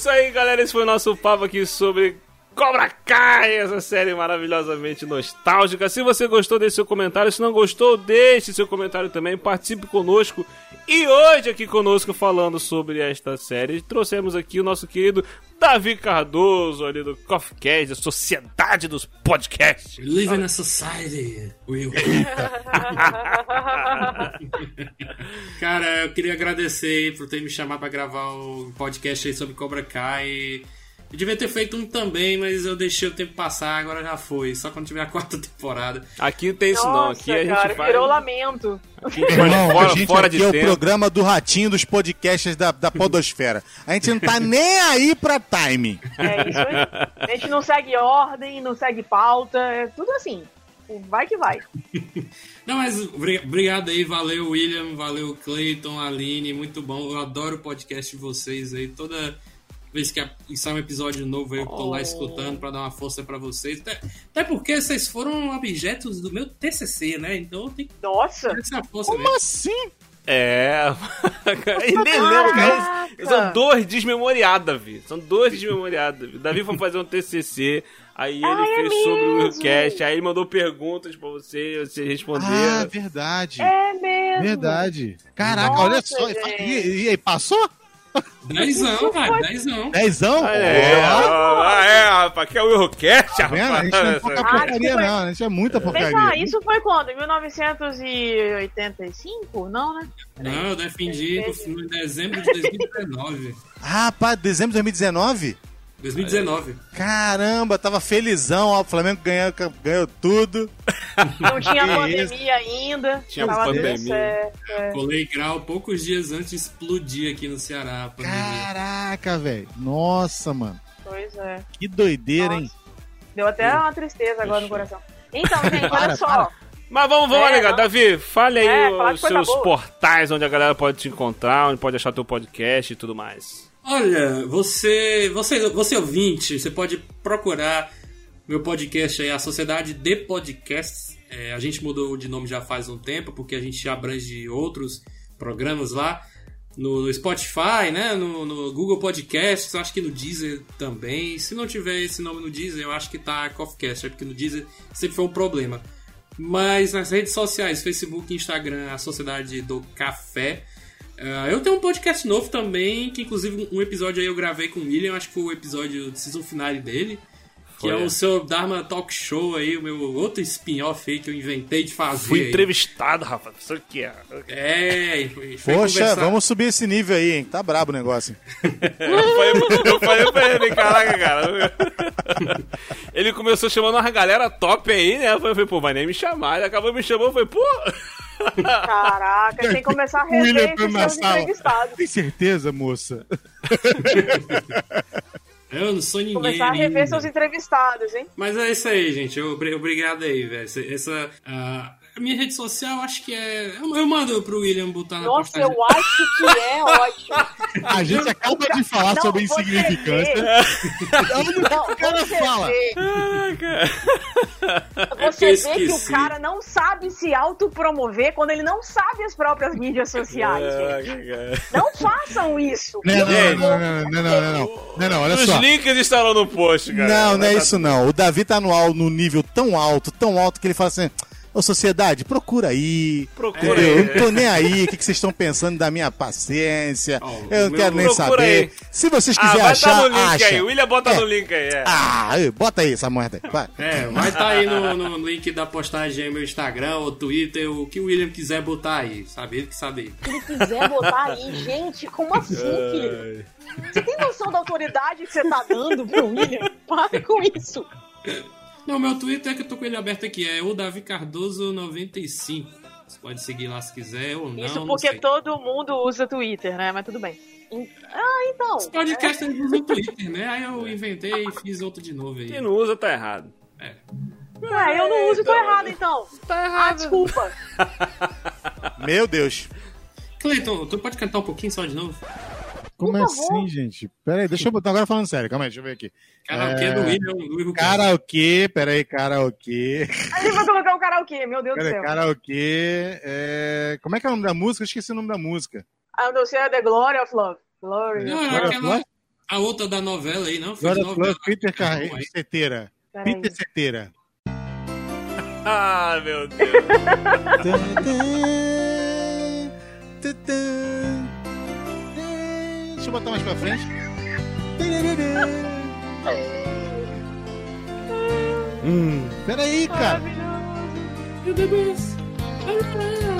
Isso aí, galera. Esse foi o nosso papo aqui sobre Cobra Kai, essa série maravilhosamente nostálgica. Se você gostou, deixe seu comentário. Se não gostou, deixe seu comentário também. Participe conosco. E hoje, aqui conosco, falando sobre esta série, trouxemos aqui o nosso querido Davi Cardoso, ali do Coffee Cast, da Sociedade dos Podcasts. Live in a Society, Will. Cara, eu queria agradecer por ter me chamado pra gravar o podcast aí sobre Cobra Kai. Eu devia ter feito um também, mas eu deixei o tempo passar, agora já foi. Só quando tiver a quarta temporada. Aqui não tem isso não, Nossa, aqui a gente faz... virou lamento. Aqui a gente faz Irmão, fora, a gente fora aqui de é o programa do ratinho dos podcasts da, da podosfera. A gente não tá nem aí pra time. É isso aí. A gente não segue ordem, não segue pauta, é tudo assim. Vai que vai. Não, mas obri- obrigado aí, valeu William, valeu Clayton, Aline, muito bom. Eu adoro o podcast de vocês aí. Toda vez que a- sai um episódio novo eu tô lá escutando pra dar uma força pra vocês. Até, até porque vocês foram objetos do meu TCC, né? Então eu tenho que Nossa! essa força Como mesmo. assim? É. e nem lembro, cara. São dois desmemoriados, Davi. São dois desmemoriados. Davi. Davi foi fazer um TCC, aí ele Ah, é fez sobre o? Willcast, aí ele mandou perguntas pra você, você respondeu. Ah, verdade. É mesmo! Verdade. Caraca, Nossa, olha só. E, e aí, passou? Dezão, cara, dezão. Dezão? Ah, é, ah, é, rapaz, que é o Willcast, Tá? A gente não é pouca Ah, porcaria, desculpa. não. A gente é muita porcaria. cá, isso foi quando? Em 1985? Não, né? Não, eu defendi no filme em dezembro de 2019. Ah, pá, dezembro de 2019? 2019. Caramba, tava felizão, ó, o Flamengo ganhou, ganhou tudo. Não tinha Que pandemia ainda. Tinha pandemia. é. Colei grau poucos dias antes de explodir aqui no Ceará. a pandemia. Caraca, velho. Nossa, mano. Pois é. Que doideira, hein? Nossa. Deu até uma tristeza agora no coração. Então, gente, Para, olha só. para. Mas vamos, vamos, É, não. Davi, fale aí É, os seus boa. portais onde a galera pode te encontrar, onde pode achar teu podcast e tudo mais. Olha, você, você, você ouvinte, você pode procurar meu podcast aí, a Sociedade de Podcasts. É, a gente mudou de nome já faz um tempo, porque a gente abrange outros programas lá. No, Spotify, né? No, no Google Podcasts, acho que no Deezer também. Se não tiver esse nome no Deezer, eu acho que tá Coffeecast, é porque no Deezer sempre foi um problema. Mas nas redes sociais, Facebook Instagram, a Sociedade do Café. Ah, eu tenho um podcast novo também, que inclusive um episódio aí eu gravei com o William, acho que foi o episódio de season finale dele. Que Foi, é é. o seu Dharma Talk Show aí, o meu outro spin-off aí que eu inventei de fazer. Fui aí. entrevistado, rapaz. Isso aqui é. É, foi, foi Poxa, conversar. vamos subir esse nível aí, hein? Tá brabo o negócio. Eu falei, eu falei pra ele, caraca, cara. Ele começou chamando uma galera top aí, né? Eu falei, pô, vai nem me chamar. Ele acabou me chamando, eu falei, pô. Caraca, tem que começar a rever esses entrevistados. Tem certeza, moça? Eu não sou ninguém. Começar a rever ainda. seus entrevistados, hein? Mas é isso aí, gente. Obrigado aí, velho. Essa, a minha rede social acho que é. Eu, eu mando pro William botar na Nossa, eu acho que é ótimo. A gente acaba de falar não, sobre insignificância. Olha é o que o cara fala. Vê. Você é vê que o cara não sabe se autopromover quando ele não sabe as próprias mídias sociais. É, não façam isso. Não, não, não, não, não, não, não, não, olha Os só. Os links estarão no post, cara. Não, não é isso não. O Davi tá no, no nível tão alto, tão alto que ele fala assim. Ô sociedade, procura aí. Procura aí. Eu não tô nem aí. O que, que vocês estão pensando da minha paciência? Ó, Eu não quero nem saber. aí. Se vocês Ah, quiserem vai achar, estar no link acha. aí. O William bota É. no link aí. É. Ah, aí, bota aí essa merda aí. Vai. É, vai estar aí no, no link da postagem aí, meu Instagram ou Twitter, o que o William quiser botar aí, sabe? Ele que sabe. Se ele quiser botar aí, gente, como assim, filho? Você tem noção da autoridade que você tá dando pro William? Pare com isso. Não, meu Twitter é que eu tô com ele aberto aqui, é o Davi Cardoso 95. Você pode seguir lá se quiser ou não. Isso não porque sei. todo mundo usa Twitter, né? Mas tudo bem. Ah, então. Esse podcast ele usa o Twitter, né? Aí eu inventei e fiz outro de novo aí. Quem não usa, tá errado. É. É, eu não uso e tô errado, então. Tá Ah, errado. desculpa. Meu Deus. Cleiton, tu pode cantar um pouquinho só de novo? Como Por assim, gente? Pera aí, deixa eu botar agora falando sério. Calma aí, deixa eu ver aqui. Karaokê É. do William, do Will Karaokê, pera aí, karaokê. Aí ele vai colocar o karaokê, meu Deus do Pera aí, céu. karaokê. É... Como é que é o nome da música? Eu esqueci o nome da música. A não ser The Glory of Love. Glory. Não, é Glória aquela. A outra da novela aí, não? Glória novela. Flor, Peter Tá Carreiro, aí. Ceteira. Peraí. Peter Ceteira. Ah, meu Deus. Deixa eu botar mais pra frente. Hum, peraí, cara.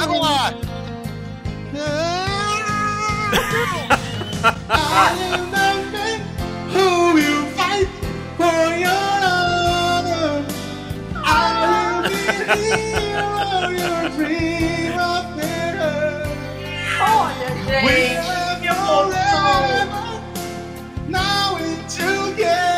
Agora! Who will fight for your honor? I will be here, your dream of better. Olha, gente. Now we're together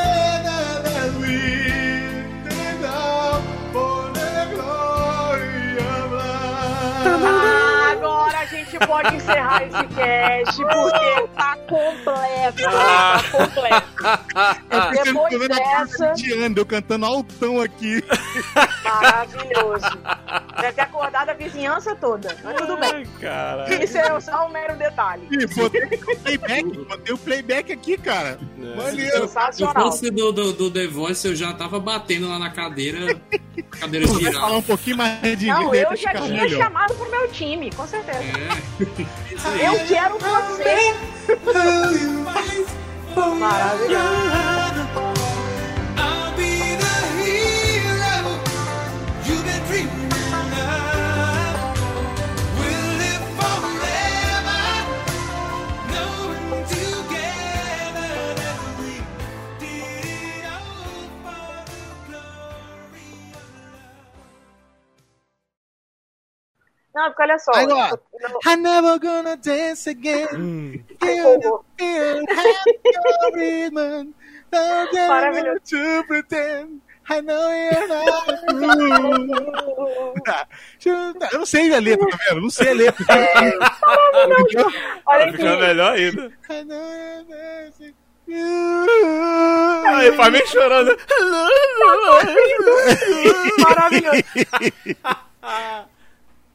pode encerrar esse cast, porque tá completo. Tá completo. Depois dessa, Indiano, eu cantando altão aqui. maravilhoso. Deve ter acordado a vizinhança toda, mas tudo bem. Ai, cara. Isso é só um mero detalhe. Ih, botei o playback, botei o playback aqui, cara. Maneiro. Se eu Sensacional. fosse do, do, do The Voice, eu já tava batendo lá na cadeira. cadeira Vou girava. falar um pouquinho mais de Não, eu já tinha melhor. chamado pro meu time, com certeza. É. Eu quero você. Maravilhoso. Não, porque olha só. Agora. eu- I'm never gonna dance again. Hum. Feel your rhythm. Don't get Maravilhoso. to pretend I know you're not Eu não sei a letra, tá vendo? Não sei a letra. Olha Vai ficar aqui. melhor ainda. I know you're not Aí, pra mim chorando. Maravilhoso.